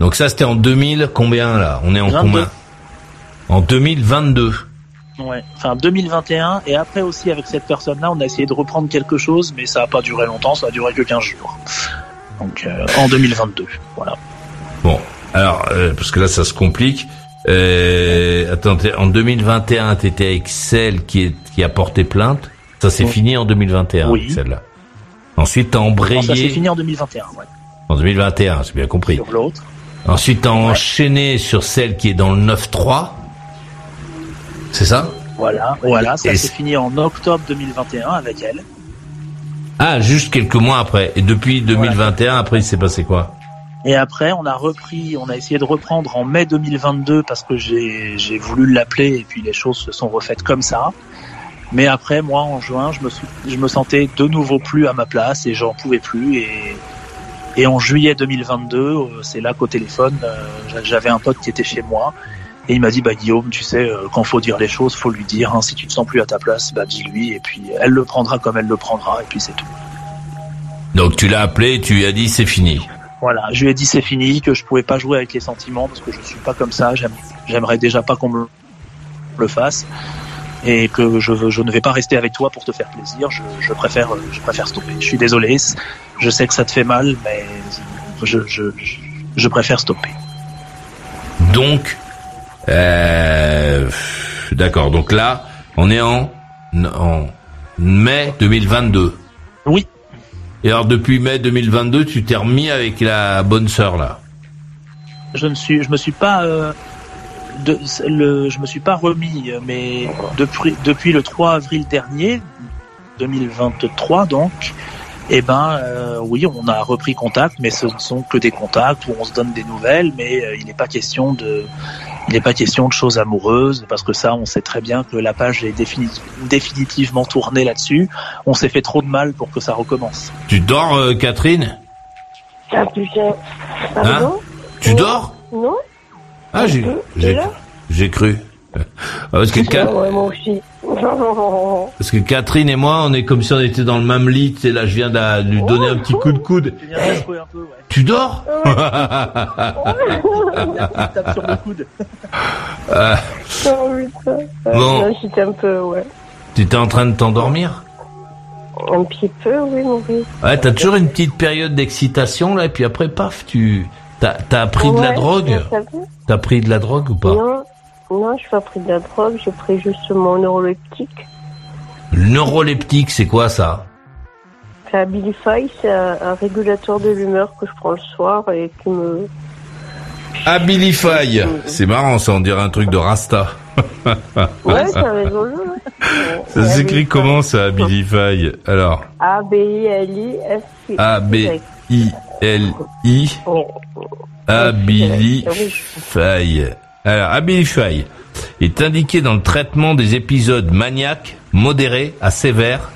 Donc ça c'était en 2000 combien là? On est en 22. combien? En 2022. Ouais, enfin 2021 et après aussi avec cette personne-là, on a essayé de reprendre quelque chose, mais ça n'a pas duré longtemps, ça a duré que 15 jours. Donc euh, en 2022, voilà. Bon, alors euh, parce que là ça se complique. Euh, attends, en 2021, t'étais avec celle qui, est, qui a porté plainte. Ça s'est fini en 2021, Oui. celle-là. Ensuite, t'as Non, embrayé ça s'est fini en 2021, ouais. en 2021, c'est bien compris. Sur l'autre. Ensuite, t'as enchaîné sur celle qui est dans le 9-3. C'est ça? Voilà, voilà, ça s'est c'est- fini en octobre 2021 avec elle. Ah, juste quelques mois après. Et depuis 2021, après, il s'est passé quoi? Et après, on a repris, on a essayé de reprendre en mai 2022 parce que j'ai voulu l'appeler et puis les choses se sont refaites comme ça. Mais après, moi, en juin, je me, sou- je me sentais de nouveau plus à ma place et j'en pouvais plus. Et, et en juillet 2022, euh, c'est là qu'au téléphone, euh, j'a- j'avais un pote qui était chez moi et il m'a dit, bah Guillaume, tu sais, euh, quand faut dire les choses, faut lui dire. hein. si tu te sens plus à ta place, bah dis-lui et puis elle le prendra comme elle le prendra et puis c'est tout. Donc tu l'as appelé, tu lui as dit c'est fini. Voilà, je lui ai dit c'est fini, que je pouvais pas jouer avec les sentiments parce que je suis pas comme ça. j'aime- J'aimerais déjà pas qu'on me le fasse et que je, ne vais pas rester avec toi pour te faire plaisir. Je, je préfère, je préfère stopper. Je suis désolé, je sais que ça te fait mal, mais je, je, je, je préfère stopper. Donc, euh, d'accord. Donc là, on est en, en mai 2022. Oui. Et alors depuis mai 2022, tu t'es remis avec la bonne sœur là? Je ne suis, je me suis pas, euh, de, le, je me suis pas remis, mais depuis, depuis le 3 avril dernier, 2023 donc, eh ben euh, oui, on a repris contact, mais ce ne sont que des contacts où on se donne des nouvelles, mais euh, il n'est pas question de, il n'est pas question de choses amoureuses, parce que ça, on sait très bien que la page est défini- définitivement tournée là-dessus. On s'est fait trop de mal pour que ça recommence. Tu dors, euh, Catherine? Ah putain. Hein Pardon? Tu dors? Non Ah, j'ai, T'es j'ai, là j'ai cru. Ah, Parce que, Ca- Ouais, moi aussi. [LAUGHS] parce que Catherine et moi, on est comme si on était dans le même lit. Et là, je viens de lui donner un petit coup de coude. Tu dors [LAUGHS] tape sur le coude. Ah, Oh, putain. Bon. Non, j'étais un peu, ouais. Tu étais en train de t'endormir Un petit peu, oui, mon fils. Ouais, t'as toujours une petite période d'excitation là, et puis après, paf, tu t'as t'as pris de la drogue. ça. T'as pris de la drogue ou pas Non, non, je n'ai pas pris de la drogue, j'ai pris juste mon neuroleptique. Le neuroleptique, c'est quoi ça C'est Abilify, c'est un, un régulateur de l'humeur que je prends le soir et qui me... Abilify. C'est marrant, ça, on dirait un truc de Rasta. [LAUGHS] Ouais, rigolo. ouais. Ça s'écrit comment ça, Abilify Alors, A-B-I-L-I-F-I. A B I L I Abilify. Alors, Abilify est indiqué dans le traitement des épisodes maniaques, modérés à sévères,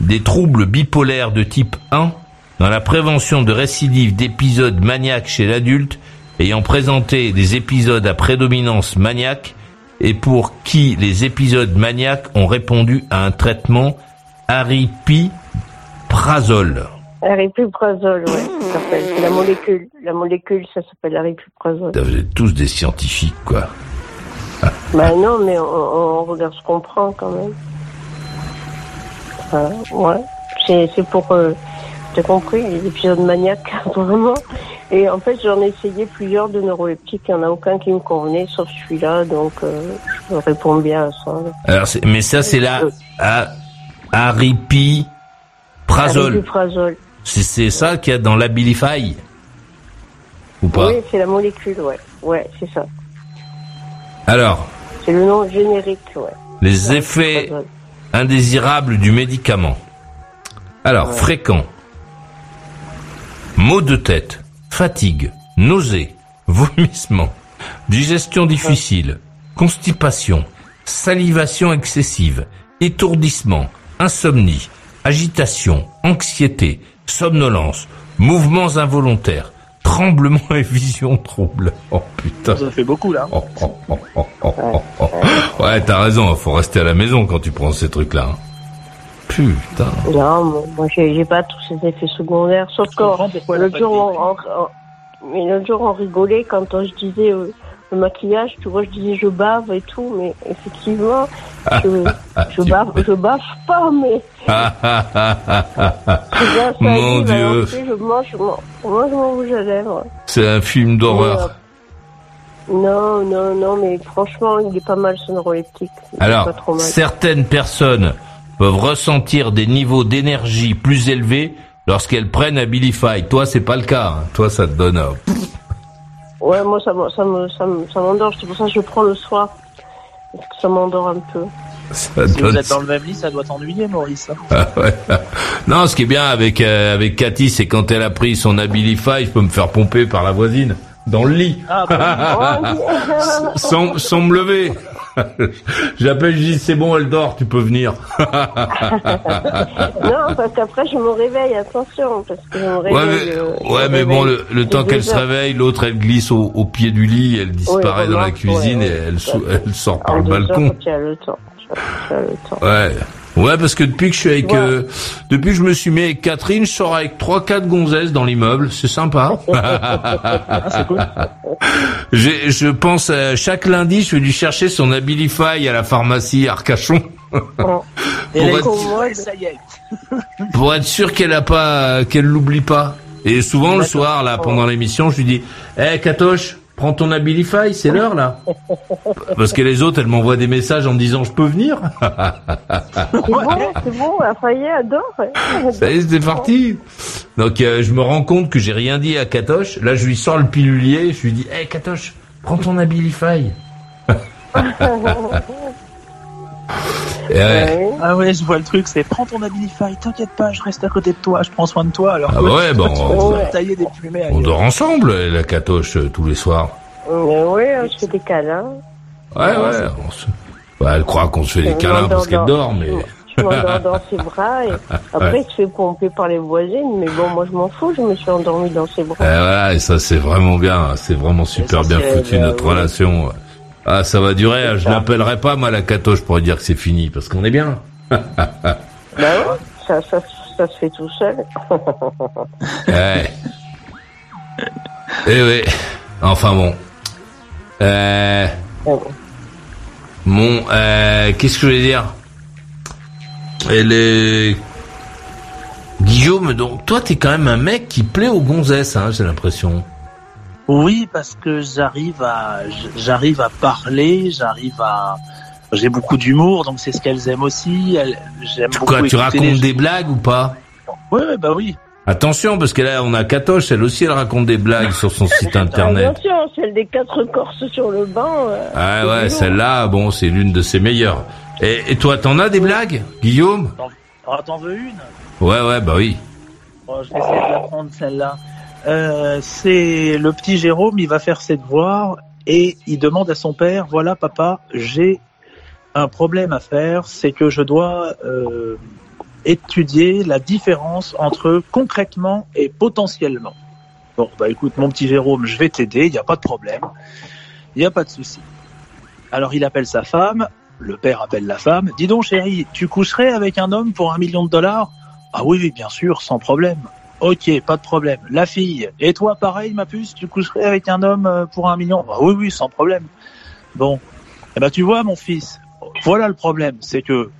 des troubles bipolaires de type 1, dans la prévention de récidives d'épisodes maniaques chez l'adulte ayant présenté des épisodes à prédominance maniaque et pour qui les épisodes maniaques ont répondu à un traitement aripiprazole. Aripiprazole, ouais, ça s'appelle. C'est la molécule. La molécule, ça s'appelle aripiprazole. Vous êtes tous des scientifiques, quoi. [LAUGHS] Bah non, mais on, on regarde ce qu'on prend quand même. Enfin, ouais. C'est, c'est pour, euh, t'as compris, les épisodes maniaques, [LAUGHS] vraiment. Et en fait, j'en ai essayé plusieurs de neuroleptiques. Il n'y en a aucun qui me convenait, sauf celui-là. Donc, euh, je réponds bien à ça. Alors, c'est- mais ça, c'est la a- aripiprazole. Aripiprazole. C'est c'est ça qu'il y a dans l'Abilify Ou pas Oui, c'est la molécule, ouais. Ouais, c'est ça. Alors, C'est le nom générique, ouais. les effets indésirables du médicament. Alors, fréquent. Maux de tête, fatigue, nausées, [LAUGHS] vomissements, digestion difficile, constipation, salivation excessive, étourdissement, insomnie, agitation, anxiété, somnolence, mouvements involontaires, tremblements [LAUGHS] et visions troubles. Oh putain. Ça fait beaucoup là. Oh, oh, oh, oh, oh, oh, oh. Ouais, t'as raison, faut rester à la maison quand tu prends ces trucs-là. hein. Putain. Non, moi, j'ai, pas tous ces effets secondaires. Sauf que l'autre jour, on, on- on- mais jour, on rigolait quand on- je disais, euh, le maquillage, tu vois, je disais je bave et tout, mais effectivement, je, je bave, je bave pas, mais [LAUGHS] je à Mon salive, alors, Dieu. tu sais, je mange, je mange mon rouge à lèvres. C'est un film d'horreur. Non, non, non, mais franchement, il est pas mal ce neuroleptique. Alors, certaines personnes peuvent ressentir des niveaux d'énergie plus élevés lorsqu'elles prennent Abilify. Toi, c'est pas le cas. hein. Toi, ça te donne... euh, Ouais, moi, ça, me- ça me, ça me- ça m'endort. C'est pour ça que je le prends le soir. Parce que ça m'endort un peu. ça Si vous êtes dans le même lit, ça doit t'ennuyer, Maurice. hein. Ah ouais. Non, ce qui est bien avec euh, avec Cathy, c'est quand elle a pris son Abilify, je peux me faire pomper par la voisine dans le lit, Ah, bah [LAUGHS] sans sans me lever. J'appelle, je dis c'est bon, elle dort, tu peux venir. [LAUGHS] non, parce qu'après, je me réveille. Attention, parce que je me réveille. Ouais, mais, euh, ouais, mais bon, le, temps qu'elle se réveille, l'autre elle glisse au, au pied du lit, elle disparaît dans la cuisine ouais, et elle, sort par En le heures, balcon. quand tu as le temps. Tu as le temps. Ouais. Ouais, parce que depuis que je suis avec, Ouais. euh, depuis que je me suis mis avec Catherine, je sors avec trois, quatre gonzesses dans l'immeuble. C'est sympa. [LAUGHS] c'est cool. J'ai- je pense euh, chaque lundi, je vais lui chercher son Abilify à la pharmacie Arcachon Et Pour être- dit, ouais, ça y est. [LAUGHS] pour être sûr qu'elle a pas, qu'elle l'oublie pas. Et souvent le soir, là, pendant l'émission, je lui dis, hé, Katoche, prends ton Abilify, c'est l'heure là. Parce que les autres, elles m'envoient des messages en me disant, je peux venir. [LAUGHS] C'est bon, c'est bon. Raphaël adore. Ça y est, c'est parti. Donc euh, je me rends compte que j'ai rien dit à Katoche. Là, je lui sors le pilulier, je lui dis, hé, Katoche, prends ton Abilify. [LAUGHS] Et ouais. Ah ouais, je vois le truc, c'est prends ton Abilify, t'inquiète pas, je reste à côté de toi, je prends soin de toi. Alors Ah ouais, bon, on- tailler des plumets. On dort ensemble, la Katoche, euh, tous les soirs. Mais oui, je fais des câlins. Ouais, ouais. on se- bah, elle croit qu'on se fait des câlins parce qu'elle dort, mais... [LAUGHS] Je m'endors dans ses bras et [LAUGHS] après Ouais. il se fait pomper par les voisines. Mais bon, moi je m'en fous, je me suis endormie dans ses bras. Eh, voilà, et ça c'est vraiment bien, c'est vraiment super bien foutu notre relation. Ah, ça va durer, je l'appellerai pas moi la Katoche pour lui dire que c'est fini, parce qu'on est bien. [LAUGHS] Bah ouais, ça, ça, ça se fait tout seul. [LAUGHS] Ouais. Eh oui. Enfin bon. Euh... Mon, euh, qu'est-ce que je voulais dire? Elle est... Guillaume, donc toi t'es quand même un mec qui plaît aux gonzesses, hein, j'ai l'impression. Oui, parce que j'arrive à, j'arrive à parler, j'arrive à, j'ai beaucoup d'humour, donc c'est ce qu'elles aiment aussi. Elles, j'aime beaucoup Quoi, tu racontes les- des blagues ou pas? Ouais, bah oui. Attention, parce que là, on a Katoche, elle aussi, elle raconte des blagues sur son site internet. Attention, celle des quatre corses sur le banc. euh, Ah c'est ouais, celle-là, bon, c'est l'une de ses meilleures. Et, et toi, t'en as des blagues, Guillaume? Ah, t'en veux une? Ouais, ouais, bah oui. Bon, je vais essayer de la prendre celle-là. Euh, c'est le petit Jérôme, il va faire ses devoirs et il demande à son père, voilà papa, j'ai un problème à faire, c'est que je dois euh, étudier la différence entre concrètement et potentiellement. Bon, bah écoute, mon petit Jérôme, je vais t'aider, il n'y a pas de problème, il n'y a pas de souci. Alors il appelle sa femme, le père appelle la femme, dis donc chérie, tu coucherais avec un homme pour un million de dollars? Ah oui, oui, bien sûr, sans problème. Ok, pas de problème. La fille, et toi pareil, ma puce, tu coucherais avec un homme euh, pour un million? Bah oui, oui, sans problème. Bon, eh ben tu vois, mon fils, voilà le problème, c'est que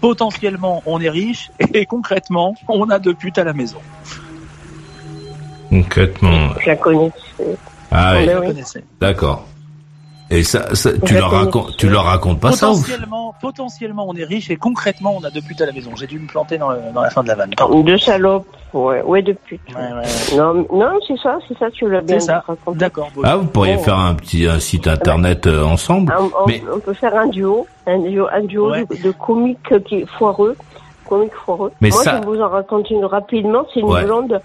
potentiellement on est riche [LAUGHS] et concrètement on a deux putes à la maison. Concrètement. Je la connais. Ah oui. Mais oui. D'accord. Et ça, ça tu leur racontes, tu leur racontes pas ça ou potentiellement, potentiellement on est riche et concrètement on a deux putes à la maison. J'ai dû me planter dans, le- dans la fin de la vanne. Pardon. Deux salopes, ouais, ouais, de pute. Non, non, c'est ça, c'est ça, tu l'as bien C'est ça. raconté. D'accord. Ah, vous pourriez Bon. faire un petit un site internet euh, ensemble. On, on- Mais on peut faire un duo, un duo, un duo de, de comiques qui est foireux, comiques foireux. Mais moi, ça- je vous en raconte une rapidement. C'est une Ouais. blonde.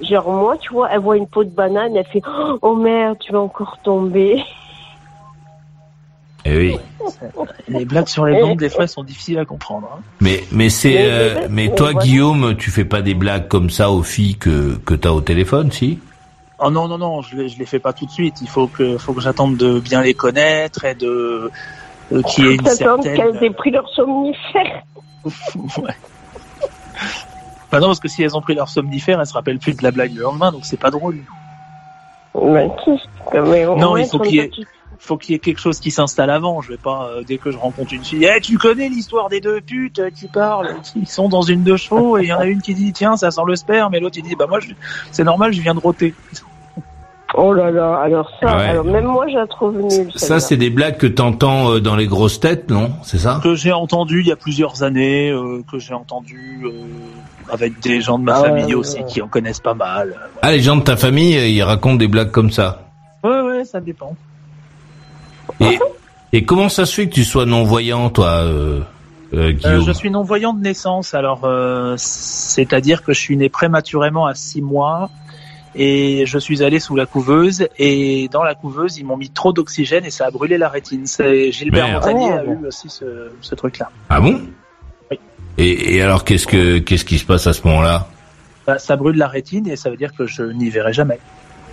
Genre moi, tu vois, elle voit une peau de banane, elle fait oh merde, tu vas encore tomber. Eh oui. Les blagues sur les blondes des fois elles sont difficiles à comprendre. hein. Mais mais c'est Mais- euh, mais- toi. Guillaume, tu fais pas des blagues comme ça aux filles que que t'as au téléphone, si? Oh non non non, je les, je les fais pas tout de suite. Il faut que faut que j'attende de bien les connaître et de euh, qu'il y ait une certaine. qu'elles aient pris leur somnifère. [LAUGHS] ouais. Bah non parce que si elles ont pris leur somnifère, elles se rappellent plus de la blague le lendemain, donc c'est pas drôle. Qui- mais Non, il faut qu'il y ait-. Faut qu'il y ait quelque chose qui s'installe avant. Je vais pas euh, dès que je rencontre une fille, Eh, tu connais l'histoire des deux putes qui parlent, qui sont dans une de chevaux et il y en a une qui dit tiens ça sent le sperme et l'autre il dit bah moi je- c'est normal je viens de roter. Oh là là, alors ça, ouais. alors même moi je la trouve nulle. Ça, c'est des blagues que t'entends euh, dans les grosses têtes, non? C'est ça? Que j'ai entendu il y a plusieurs années, euh, que j'ai entendu euh, avec des gens de ma Ah famille ouais, aussi ouais. qui en connaissent pas mal. Ah, les gens de ta famille, euh, ils racontent des blagues comme ça. Ouais ouais ça dépend. Et, et comment ça se fait que tu sois non-voyant, toi, euh, euh, Euh, Guillaume je suis non-voyant de naissance, alors euh, c'est-à-dire que je suis né prématurément à six mois et je suis allé sous la couveuse et dans la couveuse ils m'ont mis trop d'oxygène et ça a brûlé la rétine. C'est Gilbert Merde. Montagnier a Oh. eu aussi ce, ce truc-là. Ah bon? Oui. et, et alors, qu'est-ce que qu'est-ce qui se passe à ce moment-là? Bah, ça brûle la rétine et ça veut dire que je n'y verrai jamais.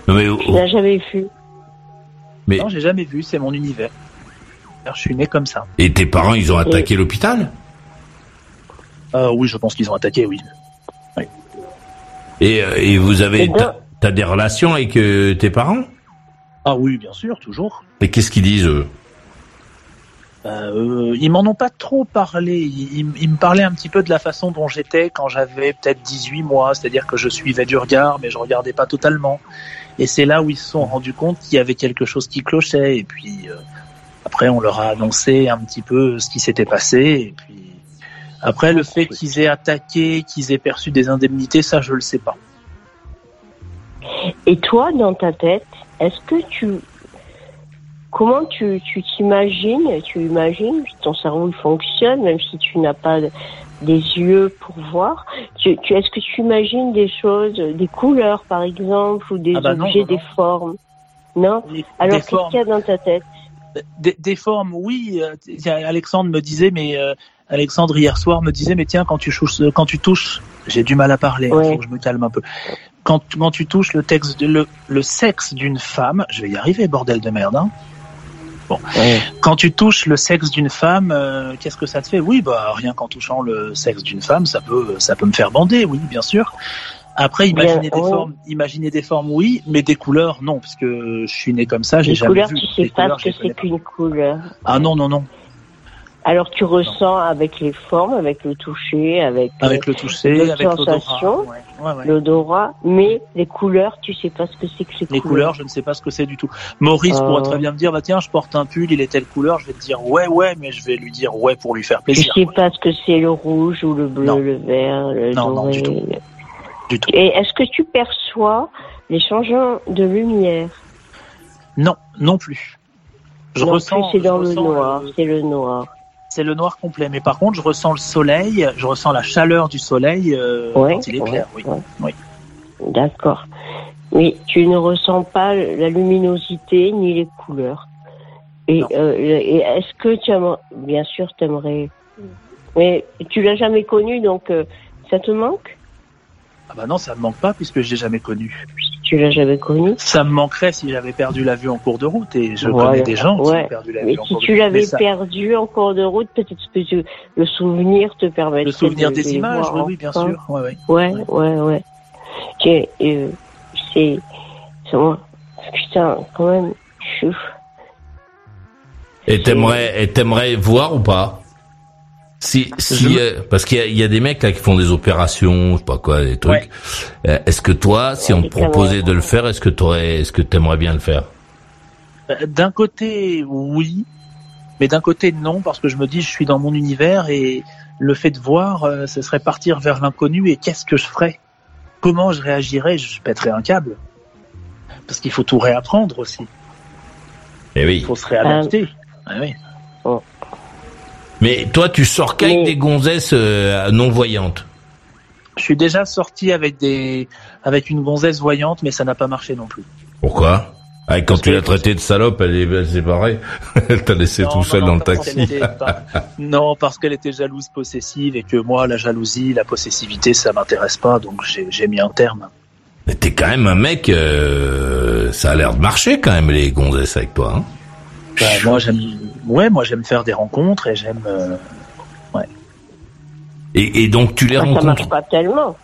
Non, mais, oh, Je jamais vu. Mais Non, j'ai jamais vu, c'est mon univers. Alors, Je suis né comme ça. et tes parents, ils ont attaqué l'hôpital? Euh, oui, je pense qu'ils ont attaqué, oui. et, euh, et vous avez Eh t'as- des relations avec euh, tes parents? Ah oui, bien sûr, toujours. Et qu'est-ce qu'ils disent eux? Euh, ils m'en ont pas trop parlé. Ils, ils- ils me parlaient un petit peu de la façon dont j'étais quand j'avais peut-être 18 mois, c'est-à-dire que je suivais du regard, mais je regardais pas totalement. Et c'est là où ils se sont rendus compte qu'il y avait quelque chose qui clochait. Et puis euh, après, on leur a annoncé un petit peu ce qui s'était passé. Et puis après, le fait qu'ils aient attaqué, qu'ils aient perçu des indemnités, ça, je le sais pas. Et toi, dans ta tête, est-ce que tu, comment tu, tu t'imagines, tu imagines, ton cerveau il fonctionne, même si tu n'as pas des yeux pour voir. Tu, tu, est-ce que tu imagines des choses, des couleurs par exemple, ou des Ah bah non, objets, non, des formes? Non? Des- Alors qu'est-ce qu'il y a dans ta tête? Des, des formes, oui. euh, Alexandre me disait, mais euh, Alexandre hier soir me disait, mais tiens, quand tu touches, quand tu touches, j'ai du mal à parler. Il Ouais. faut que je me calme un peu. Quand, quand tu touches le texte, de, le, le sexe d'une femme, je vais y arriver, bordel de merde. Hein bon. Quand tu touches le sexe d'une femme, euh, qu'est-ce que ça te fait? Oui, bah rien qu'en touchant le sexe d'une femme, ça peut, ça peut me faire bander, oui, bien sûr. Après, Bien, imaginer des formes, imaginer des formes, oui, mais des couleurs, non, parce que je suis né comme ça, j'ai jamais couleurs, vu. tu sais Les pas couleurs, ce que c'est qu'une couleur. Ah non, non, non. Alors tu ressens avec les formes, avec le toucher, avec, Avec euh, le toucher, avec l'odorat. sensations, Ouais, ouais, ouais. l'odorat, mais les couleurs, tu sais pas ce que c'est que ces Les couleurs, je ne sais pas ce que c'est du tout. Maurice Euh. pourrait très bien me dire, bah tiens, je porte un pull, il est telle couleur, je vais te dire ouais, ouais, mais je vais lui dire ouais pour lui faire Tu plaisir. sais pas ce que c'est le rouge ou le bleu, Non. le vert, le Non, non, doré. du tout. Du tout. Et est-ce que tu perçois les changements de lumière? Non, non plus. Je Non ressens. c'est dans je le noir, c'est le noir. C'est le noir complet. Mais par contre, je ressens le soleil, je ressens la chaleur du soleil euh, Ouais, quand il est ouais, clair. Oui. ouais. oui. D'accord. Mais tu ne ressens pas la luminosité ni les couleurs. Et, euh, et est-ce que tu aimerais, bien sûr, t'aimerais, mais tu l'as jamais connu, donc euh, ça te manque? Ah bah non, ça me manque pas puisque je l'ai jamais connu. Tu l'as jamais connu Ça me manquerait si j'avais perdu la vue en cours de route et je Voilà. connais des gens qui ont perdu la Mais vue en si cours de tu l'avais ça- perdu en cours de route, peut-être que tu- le souvenir te permettrait Le souvenir de- des de images, voir oui, oui, bien enfin. sûr. Ouais, ouais. Ouais, ouais, euh, c'est, c'est moi. Putain, quand même, je suis- Et t'aimerais, et t'aimerais voir ou pas? Si, si, euh, parce qu'il y a, il y a des mecs là qui font des opérations, je sais pas quoi, des trucs. Euh, est-ce que toi, si on te proposait de le faire, est-ce que t'aurais, est-ce que t'aimerais bien le faire? Euh, D'un côté, oui, mais d'un côté, non, parce que je me dis, je suis dans mon univers et le fait de voir, euh, ce serait partir vers l'inconnu et qu'est-ce que je ferais? Comment je réagirais? Je pèterais un câble. Parce qu'il faut tout réapprendre aussi. Eh oui. Il faut se réadapter. Ah oui. Mais toi, tu sors qu'avec des gonzesses euh, non voyantes. Je suis déjà sorti avec des, avec une gonzesse voyante, mais ça n'a pas marché non plus. Pourquoi? Ah, Quand tu l'as traité de salope, elle est, pareil. [LAUGHS] elle t'a laissé Non, tout non, seul non, dans le taxi. était Non, parce qu'elle était jalouse, possessive, et que moi, la jalousie, la possessivité, ça m'intéresse pas, donc j'ai j'ai mis un terme. Mais t'es quand même un mec, euh, ça a l'air de marcher quand même les gonzesses avec toi. Hein Bah, moi, j'aime, ouais, moi, j'aime faire des rencontres et j'aime, euh, ouais. et, et donc tu les Bah, ça rencontres. marche pas tellement.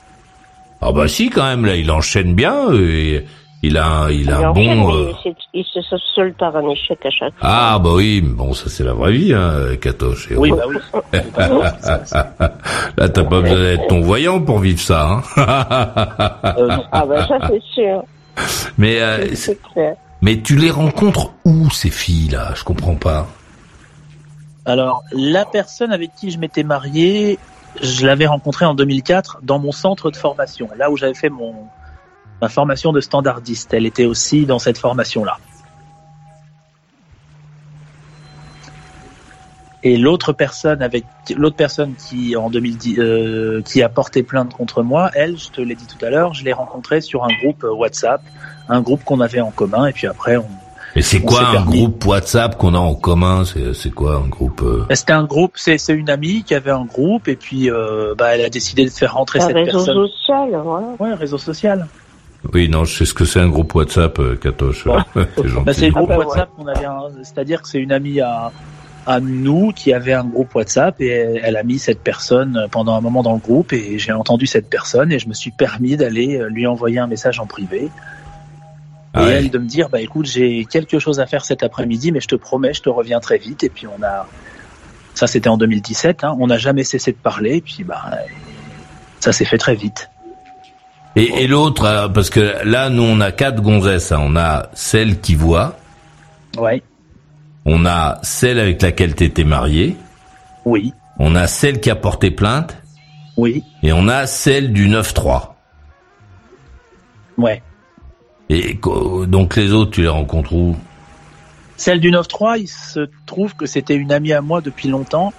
Ah bah si quand même là, il enchaîne bien. euh, Et, Il a, il a un bon. euh, il se solde par un échec à chaque fois. Ah bah oui, mais bon ça c'est la vraie vie, hein, Katoche. Oui, bah oui. [LAUGHS] Là t'as pas besoin d'être ton voyant pour vivre ça. Hein. Ah ben ça c'est sûr. mais euh, clair. mais tu les rencontres où ces filles là Je comprends pas. Alors, la personne avec qui je m'étais marié, je l'avais rencontrée en 2004 dans mon centre de formation, là où j'avais fait mon ma formation de standardiste. Elle était aussi dans cette formation-là. Et l'autre personne avec l'autre personne qui en 2010 euh, qui a porté plainte contre moi, elle, je te l'ai dit tout à l'heure, je l'ai rencontrée sur un groupe WhatsApp, un groupe qu'on avait en commun, et puis après on. Et c'est quoi un permis- groupe WhatsApp qu'on a en commun? C'est quoi un groupe euh? C'était un groupe, c'est une amie qui avait un groupe et puis euh, bah, elle a décidé de faire rentrer Un cette réseau personne? social, voilà. Ouais, réseau social. Oui, non, je sais ce que c'est un groupe WhatsApp, euh, Katoche. [LAUGHS] Bah, c'est le groupe Ah bah, WhatsApp qu'on avait, un- c'est-à-dire que c'est une amie à à nous qui avait un groupe WhatsApp et elle, elle a mis cette personne pendant un moment dans le groupe et j'ai entendu cette personne et je me suis permis d'aller euh, lui envoyer un message en privé Ah et ouais. elle de me dire bah écoute j'ai quelque chose à faire cet après-midi mais je te promets je te reviens très vite. Et puis on a ça c'était en 2017 hein, on n'a jamais cessé de parler. Et puis bah ça s'est fait très vite. Et, et l'autre, euh, parce que là, nous, on a quatre gonzesses. hein. On a celle qui voit, ouais. On a celle avec laquelle t'étais marié, oui. On a celle qui a porté plainte, oui. Et on a celle du 9-3. ouais Et donc les autres, tu les rencontres où? Celle du 9-3, il se trouve que c'était une amie à moi depuis longtemps,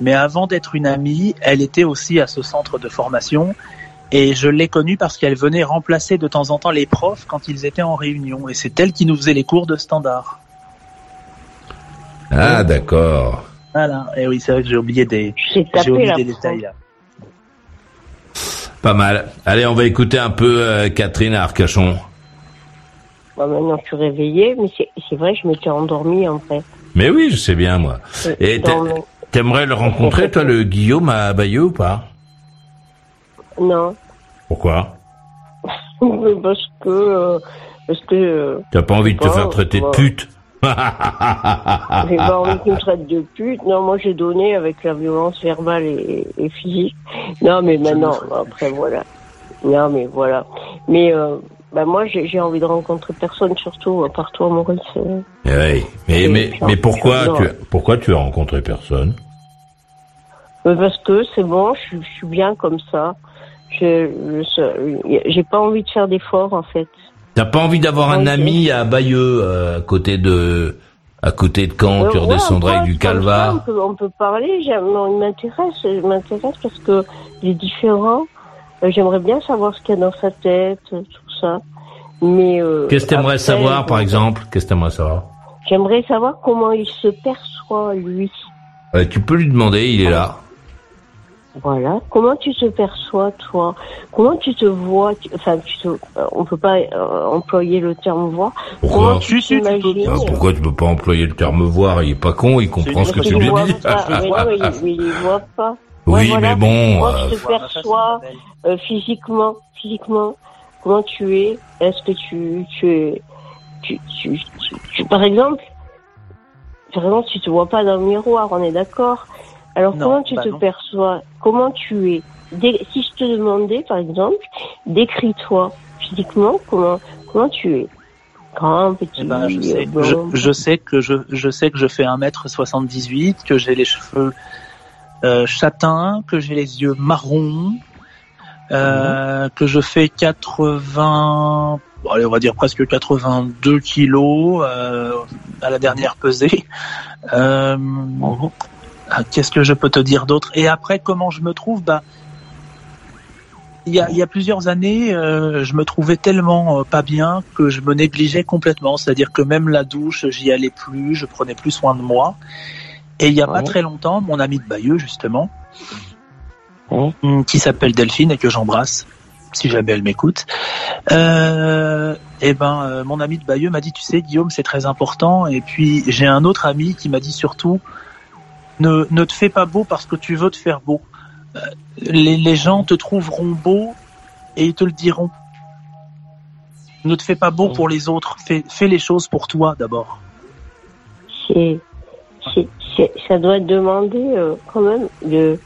mais avant d'être une amie, elle était aussi à ce centre de formation et je l'ai connue parce qu'elle venait remplacer de temps en temps les profs quand ils étaient en réunion et c'est elle qui nous faisait les cours de standard. Ah, d'accord. Voilà, et oui, c'est vrai que j'ai oublié des, J'ai oublié des détails là. Pas mal. Allez, on va écouter un peu euh, Catherine Arcachon. Maintenant, je suis réveillée, mais c'est vrai, je m'étais endormie en fait. Mais oui, je sais bien, moi. Et Dans mon- t'aimerais le rencontrer, toi, le Guillaume à Bayeux ou pas? Non, Pourquoi? [LAUGHS] Parce que euh, parce que euh, T'as pas envie de te faire traiter de pute? J'ai pas envie qu'on me traite de pute. Non, moi j'ai donné avec la violence verbale et, et physique. Non, mais maintenant, après voilà. Non, mais voilà. Mais euh, bah moi j'ai envie de rencontrer personne, surtout à part toi, Maurice. euh. Eh oui. Mais, Et mais, mais pourquoi tu, pourquoi tu as rencontré personne? Parce que c'est bon, je, suis- je suis bien comme ça. Je j'ai pas envie de faire d'efforts en fait. T'as pas envie d'avoir un ami à Bayeux, euh, à côté de, à côté de Caen, Euh, tu ouais, redescendrais ouais, avec du calva? on, peut, on peut parler. non, il m'intéresse. Il m'intéresse parce que il est différent. Euh, J'aimerais bien savoir ce qu'il y a dans sa tête, euh, tout ça. Mais euh, Qu'est-ce que t'aimerais savoir, par exemple? Qu'est-ce que t'aimerais savoir? J'aimerais savoir comment il se perçoit lui. Euh, Tu peux lui demander, il est là. Voilà. Comment tu te perçois toi? Comment tu te vois? Tu- Enfin, tu te, euh, on peut pas euh, employer le terme voir. Pourquoi? Comment tu t'imagines? Ah, Pourquoi tu peux pas employer le terme voir? Il est pas con, il comprend ce que tu lui dis. pas. Mais non, il, mais il voit pas. Oui, Ouais, voilà. mais bon, Comment euh, tu te perçois euh, physiquement Physiquement, comment tu es? Est-ce que tu, tu es, tu, tu, tu- tu- par exemple, par exemple, tu te vois pas dans le miroir, on est d'accord? Alors Non, comment tu bah te non. perçois? Comment tu es? Dé- Si je te demandais, par exemple, décris-toi physiquement comment comment tu es? Grand, petit, Eh ben, je, sais, blond. je, je sais que je, je sais que je fais 1m78, que j'ai les cheveux euh, châtains, que j'ai les yeux marrons, euh, que je fais 80, bon, allez, on va dire presque 82 kilos euh, à la dernière pesée. Euh, ah, Qu'est-ce que je peux te dire d'autre? Et après, comment je me trouve? Bah, il y a, y a plusieurs années, euh, je me trouvais tellement euh, pas bien que je me négligeais complètement. C'est-à-dire que même la douche, j'y allais plus, je prenais plus soin de moi. Et il y a pas très longtemps, mon ami de Bayeux, justement, qui s'appelle Delphine et que j'embrasse, si jamais elle m'écoute, euh, et ben, euh, mon ami de Bayeux m'a dit, tu sais, Guillaume, c'est très important. Et puis, j'ai un autre ami qui m'a dit surtout, ne, ne te fais pas beau parce que tu veux te faire beau. Euh, les, les gens te trouveront beau et ils te le diront. Ne te fais pas beau pour les autres. Fais, fais les choses pour toi d'abord. c'est- ça doit demander euh, quand même de,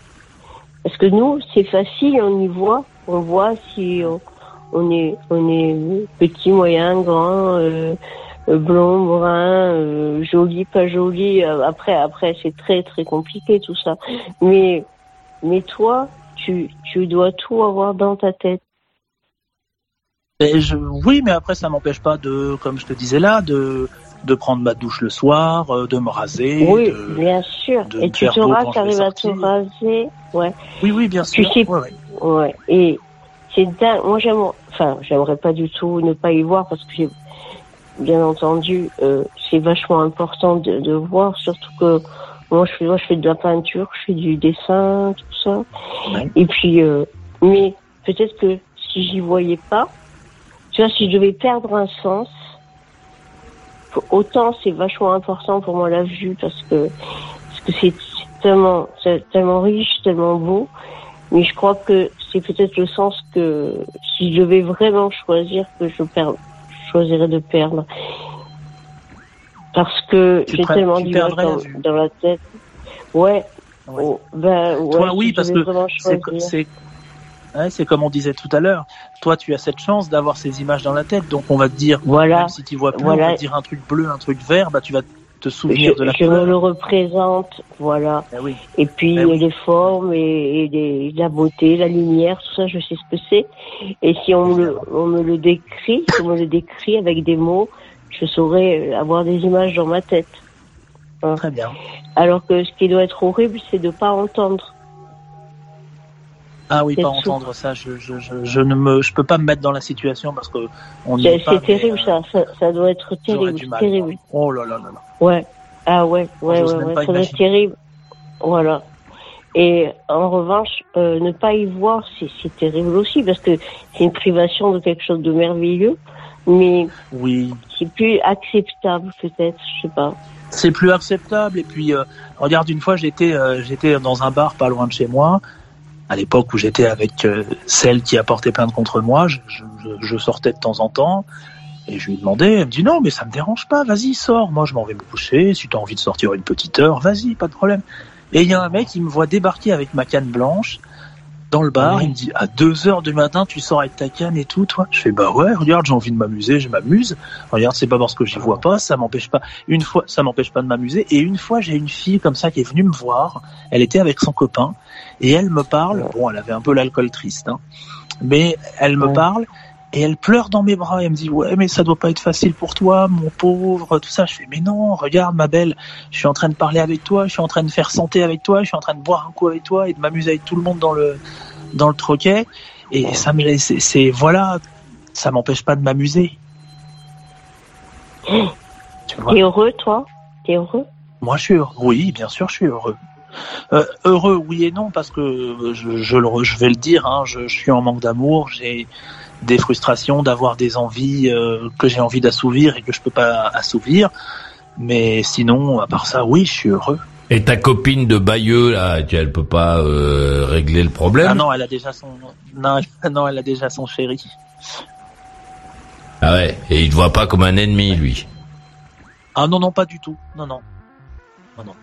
parce que nous, c'est facile, on y voit, on voit si on, est, on est petit, moyen, grand, euh, euh, blond, brun, euh, joli, pas joli. Euh, Après, après, c'est très, très compliqué tout ça. Mais, mais toi, tu, tu dois tout avoir dans ta tête. Je, oui, mais après, ça m'empêche pas de, comme je te disais là, de, de prendre ma douche le soir, euh, de me raser. oui, de- bien sûr. de Et tu sauras vais t'arrives à te raser. Ouais. Oui, oui, bien Tu sûr. sais, Ouais, ouais. ouais. Et c'est dingue. Moi, j'aime, enfin, j'aimerais pas du tout ne pas y voir parce que j'ai, bien entendu, euh, c'est vachement important de, de voir, surtout que moi, je fais, moi, je fais de la peinture, je fais du dessin, tout ça. Et puis, euh, mais peut-être que si j'y voyais pas, tu vois, si je devais perdre un sens, autant c'est vachement important pour moi la vue parce que parce que c'est tellement tellement riche, tellement beau. Mais je crois que c'est peut-être le sens que si je devais vraiment choisir que je perds, je choisirais de perdre. Parce que j'ai tellement perdrais la dans, la tête. Ouais. Oh, ben, ouais, Toi, oui, parce que vraiment c'est, choisir. c'est, ouais, c'est comme on disait tout à l'heure. Toi, tu as cette chance d'avoir ces images dans la tête, donc on va te dire, Voilà. même si tu vois plus, Voilà. on va te dire un truc bleu, un truc vert, bah tu vas te souvenir je, de la je me le représente, voilà. Eh oui. Et puis Eh oui. les formes et, et les- la beauté, la lumière, tout ça, je sais ce que c'est. Et si on me, le, on me le décrit, si on me le décrit avec des mots, je saurais avoir des images dans ma tête. Hein. Très bien. Alors que ce qui doit être horrible, c'est de pas entendre. Ah oui, pas tout. entendre ça, je, je, je, je ne me, je peux pas me mettre dans la situation parce que on est pas. c'est terrible, mais, euh, ça, ça. Ça doit être terrible, du mal. terrible. Oh là là là là. Ouais. Ah ouais, ouais, ouais, Ça doit être terrible. Voilà. Et en revanche, euh, ne pas y voir, c'est c'est terrible aussi parce que c'est une privation de quelque chose de merveilleux, mais Oui. c'est plus acceptable peut-être, je sais pas. c'est plus acceptable. Et puis, euh, regarde, une fois, j'étais, euh, j'étais dans un bar pas loin de chez moi, à l'époque où j'étais avec euh, celle qui a porté plainte contre moi. Je, je, je sortais de temps en temps. Et je lui demandais, elle me dit non, mais ça me dérange pas, vas-y, sors. Moi, je m'en vais me coucher. Si tu as envie de sortir une petite heure, vas-y, pas de problème. Et il y a un mec qui me voit débarquer avec ma canne blanche dans le bar. Il me dit à 2 heures du matin, tu sors avec ta canne et tout, toi. Je fais bah ouais, regarde, j'ai envie de m'amuser, je m'amuse. Regarde, c'est pas parce que j'y vois pas, ça m'empêche pas. Une fois, ça m'empêche pas de m'amuser. Et une fois, j'ai une fille comme ça qui est venue me voir. Elle était avec son copain et elle me parle. Bon, elle avait un peu l'alcool triste, hein. Mais elle me parle et elle pleure dans mes bras. Elle me dit ouais, mais ça doit pas être facile pour toi, mon pauvre, tout ça. Je fais mais non, regarde ma belle, je suis en train de parler avec toi, je suis en train de faire santé avec toi, je suis en train de boire un coup avec toi et de m'amuser avec tout le monde dans le dans le troquet. Et ça me laisse, c'est- voilà, ça m'empêche pas de m'amuser. Tu vois. T'es heureux, toi? T'es heureux? Moi, je suis heureux. Oui, bien sûr, je suis heureux. Euh, heureux, oui et non, parce que euh, je, je, le re- je vais le dire, hein, je, je suis en manque d'amour, j'ai des frustrations d'avoir des envies euh, que j'ai envie d'assouvir et que je peux pas assouvir. Mais sinon, à part ça, oui, je suis heureux. Et ta copine de Bayeux, là, elle peut pas euh, régler le problème? Ah non, elle a déjà son non, [LAUGHS] non, elle a déjà son chéri. Ah ouais, et il te voit pas comme un ennemi, lui? Ah non, non, pas du tout. Non, non. Non, non.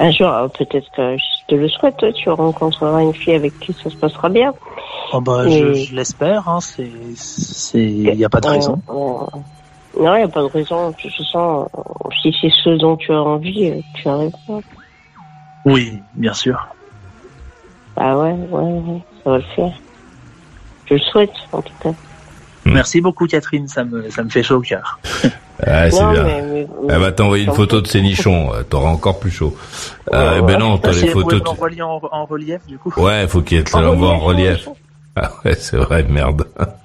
Un jour, euh, peut-être que je te le souhaite, tu rencontreras une fille avec qui ça se passera bien. Oh bah, je, je l'espère. Hein, c'est, il y a pas de raison. Euh, euh, non, il n'y a pas de raison. De toute façon, euh, si c'est ce dont tu as envie, euh, tu arriveras. Oui, bien sûr. Ah ouais, ouais, ouais, ça va le faire. Je le souhaite, en tout cas. Merci beaucoup, Catherine. Ça me, ça me fait chaud au cœur. [LAUGHS] Ah, c'est Non, bien. mais- mais- Elle va t'envoyer une photo de ses nichons, euh, t'auras encore plus chaud. Euh, ben non, t'as les photos. l'envoyer en, en relief, du coup. Ouais, faut qu'il te l'envoie en relief. [LAUGHS] Ah ouais, c'est vrai, merde. [LAUGHS]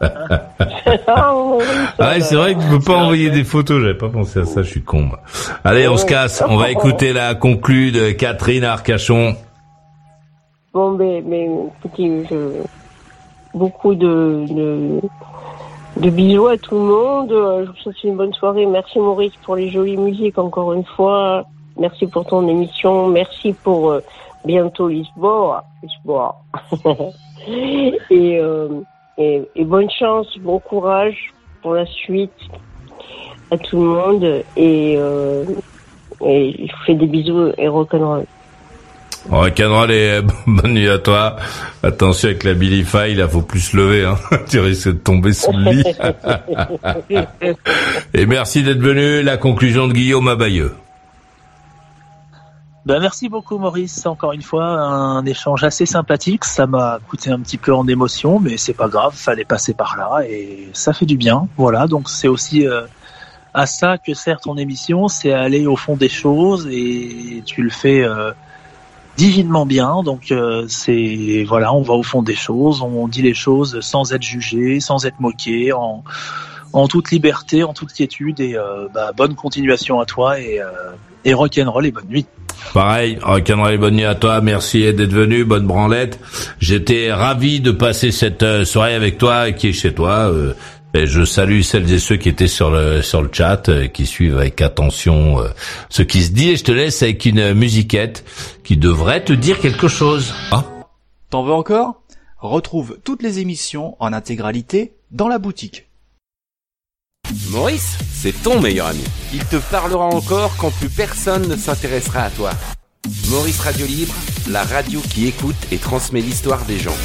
Ah ouais, c'est vrai que tu peux pas envoyer des photos, j'avais pas pensé à ça, je suis con. moi. Allez, on se casse, on va écouter la conclue de Catherine Arcachon. Bon, mais, mais écoutez, je... beaucoup de, de, de bisous à tout le monde. Euh, Je vous souhaite une bonne soirée. Merci Maurice pour les jolies musiques encore une fois. merci pour ton émission, merci pour euh, bientôt Lisboa, Lisboa. [LAUGHS] et, euh, et, et bonne chance, bon courage pour la suite à tout le monde et, euh, et je vous fais des bisous et rock'n'roll. Rock'n'roll et [LAUGHS] bonne nuit à toi. Attention avec la Billy File, là, faut plus se lever, hein. [LAUGHS] tu risques de tomber sous le lit. [LAUGHS] et merci d'être venu. La conclusion de Guillaume Abayeux. Ben, merci beaucoup Maurice, encore une fois un échange assez sympathique, ça m'a coûté un petit peu en émotion mais c'est pas grave, fallait passer par là et ça fait du bien. Voilà, donc c'est aussi euh, à ça que sert ton émission, c'est aller au fond des choses et tu le fais euh, divinement bien. Donc euh, c'est voilà, on va au fond des choses, on dit les choses sans être jugé, sans être moqué, en, toute liberté, en toute quiétude et euh, bah, bonne continuation à toi et, euh, et rock'n'roll et bonne nuit. Pareil, rock'n'roll et bonne nuit à toi. Merci d'être venu, bonne branlette. J'étais ravi de passer cette soirée avec toi qui est chez toi. Et je salue celles et ceux qui étaient sur le sur le chat, euh, qui suivent avec attention euh, ce qui se dit. Et je te laisse avec une musiquette qui devrait te dire quelque chose. Ah. T'en veux encore? Retrouve toutes les émissions en intégralité dans la boutique. Maurice, c'est ton meilleur ami. Il te parlera encore quand plus personne ne s'intéressera à toi. Maurice Radio Libre, la radio qui écoute et transmet l'histoire des gens.